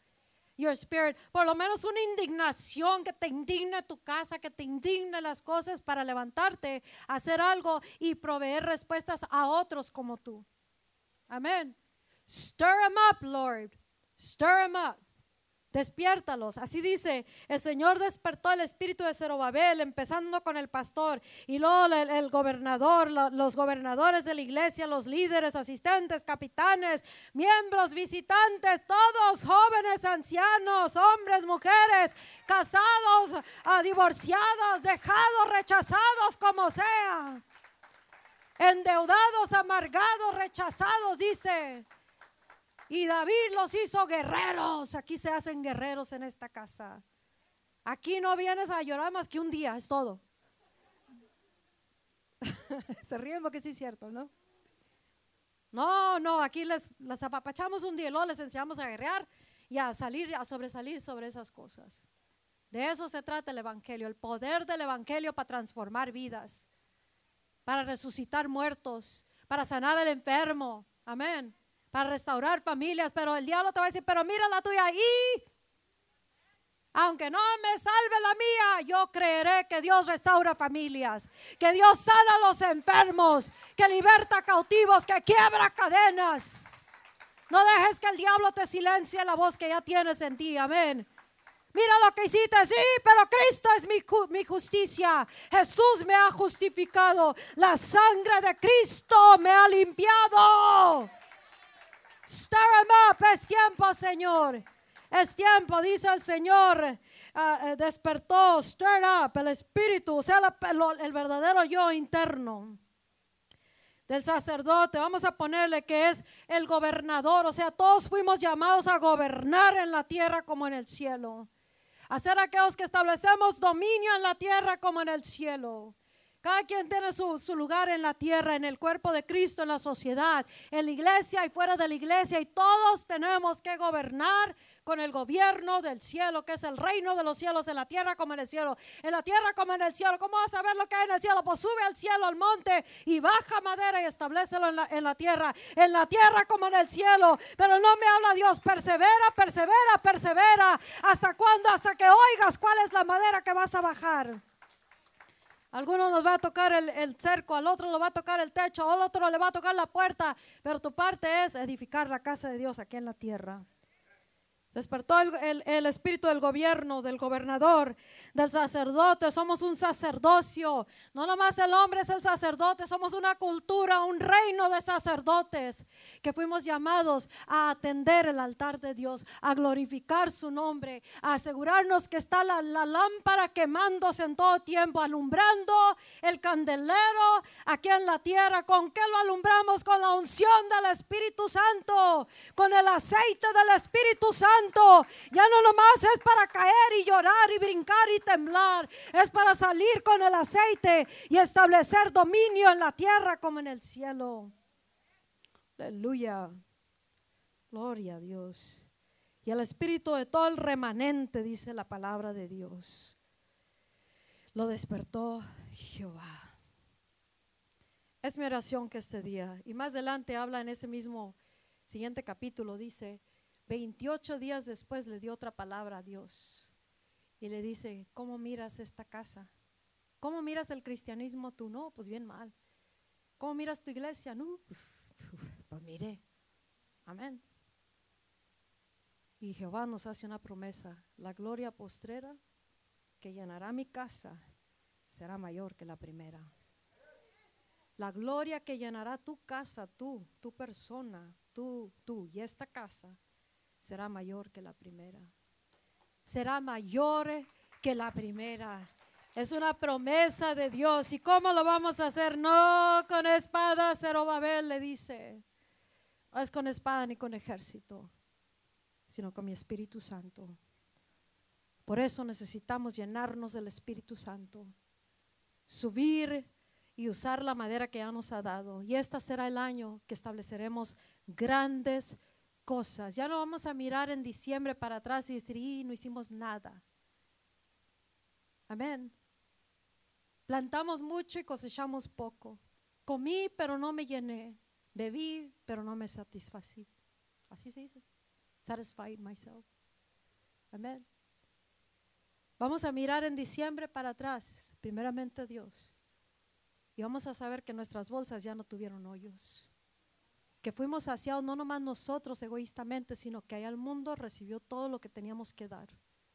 Your spirit, por lo menos una indignación que te indigne tu casa, que te indigne las cosas para levantarte, hacer algo y proveer respuestas a otros como tú. Amén. Stir them up, Lord. Stir them up. Despiértalos. Así dice, el Señor despertó el espíritu de Zerobabel, empezando con el pastor y luego el, gobernador, lo- los gobernadores de la iglesia, los líderes, asistentes, capitanes, miembros, visitantes, todos jóvenes, ancianos, hombres, mujeres, casados, ah, divorciados, dejados, rechazados, como sea. Endeudados, amargados, rechazados, dice. Y David los hizo guerreros. Aquí se hacen guerreros en esta casa. Aquí no vienes a llorar más que un día, es todo. se ríen porque sí es cierto, ¿no? No, no, aquí les, les apapachamos un día y luego les enseñamos a guerrear y a salir, a sobresalir sobre esas cosas. De eso se trata el Evangelio, el poder del Evangelio para transformar vidas, para resucitar muertos, para sanar al enfermo. Amén para restaurar familias, pero el diablo te va a decir, pero mira la tuya y aunque no me salve la mía, yo creeré que Dios restaura familias, que Dios sana a los enfermos, que liberta cautivos, que quiebra cadenas. No dejes que el diablo te silencie la voz que ya tienes en ti, amén. Mira lo que hiciste, sí, pero Cristo es mi, mi justicia. Jesús me ha justificado. La sangre de Cristo me ha limpiado. Stir 'em up, es tiempo, Señor. Es tiempo, dice el Señor. eh, despertó, stir up, el espíritu, o sea, la- el verdadero yo interno del sacerdote. Vamos a ponerle que es el gobernador. O sea, todos fuimos llamados a gobernar en la tierra como en el cielo. A ser aquellos que establecemos dominio en la tierra como en el cielo. Cada quien tiene su, su lugar en la tierra, en el cuerpo de Cristo, en la sociedad, en la iglesia y fuera de la iglesia. Y todos tenemos que gobernar con el gobierno del cielo, que es el reino de los cielos, en la tierra como en el cielo. En la tierra como en el cielo. ¿Cómo vas a ver lo que hay en el cielo? Pues sube al cielo, al monte, y baja madera y establecelo en la, en la tierra. En la tierra como en el cielo. Pero no me habla Dios, persevera, persevera, persevera. ¿Hasta cuándo? Hasta que oigas cuál es la madera que vas a bajar. Alguno nos va a tocar el, el cerco, al otro le va a tocar el techo, al otro le va a tocar la puerta, pero tu parte es edificar la casa de Dios aquí en la tierra. Despertó el, el- espíritu del gobierno, del gobernador, del sacerdote. Somos un sacerdocio. No nomás el hombre es el sacerdote, somos una cultura, un reino de sacerdotes que fuimos llamados a atender el altar de Dios, a glorificar su nombre, a asegurarnos que está la lámpara quemándose en todo tiempo, alumbrando el candelero aquí en la tierra. ¿Con qué lo alumbramos? Con la unción del Espíritu Santo, con el aceite del Espíritu Santo. Ya no nomás es para caer y llorar y brincar y temblar, es para salir con el aceite y establecer dominio en la tierra como en el cielo. Aleluya. Gloria a Dios. Y el espíritu de todo el remanente, dice la palabra de Dios, lo despertó Jehová. Es mi oración que este día, y más adelante habla en ese mismo siguiente capítulo, dice, 28 días después le dio otra palabra a Dios y le dice, ¿cómo miras esta casa? ¿Cómo miras el cristianismo tú? No, pues bien mal. ¿Cómo miras tu iglesia? No, pues, pues mire. Amén. Y Jehová nos hace una promesa, la gloria postrera que llenará mi casa será mayor que la primera. La gloria que llenará tu casa, tú, tu persona, tú, tú y esta casa será mayor que la primera. Será mayor que la primera. Es una promesa de Dios. ¿Y cómo lo vamos a hacer? No con espada, Zerobabel le dice. No es con espada ni con ejército, sino con mi Espíritu Santo. Por eso necesitamos llenarnos del Espíritu Santo, subir y usar la madera que ya nos ha dado. Y este será el año que estableceremos grandes Ya no vamos a mirar en diciembre para atrás y decir, y no hicimos nada. Amén. Plantamos mucho y cosechamos poco. Comí, pero no me llené. Bebí, pero no me satisfací. Así se dice. Satisfied myself. Amén. Vamos a mirar en diciembre para atrás, primeramente Dios. Y vamos a saber que nuestras bolsas ya no tuvieron hoyos. Que fuimos saciados no nomás nosotros egoístamente, sino que allá el mundo recibió todo lo que teníamos que dar.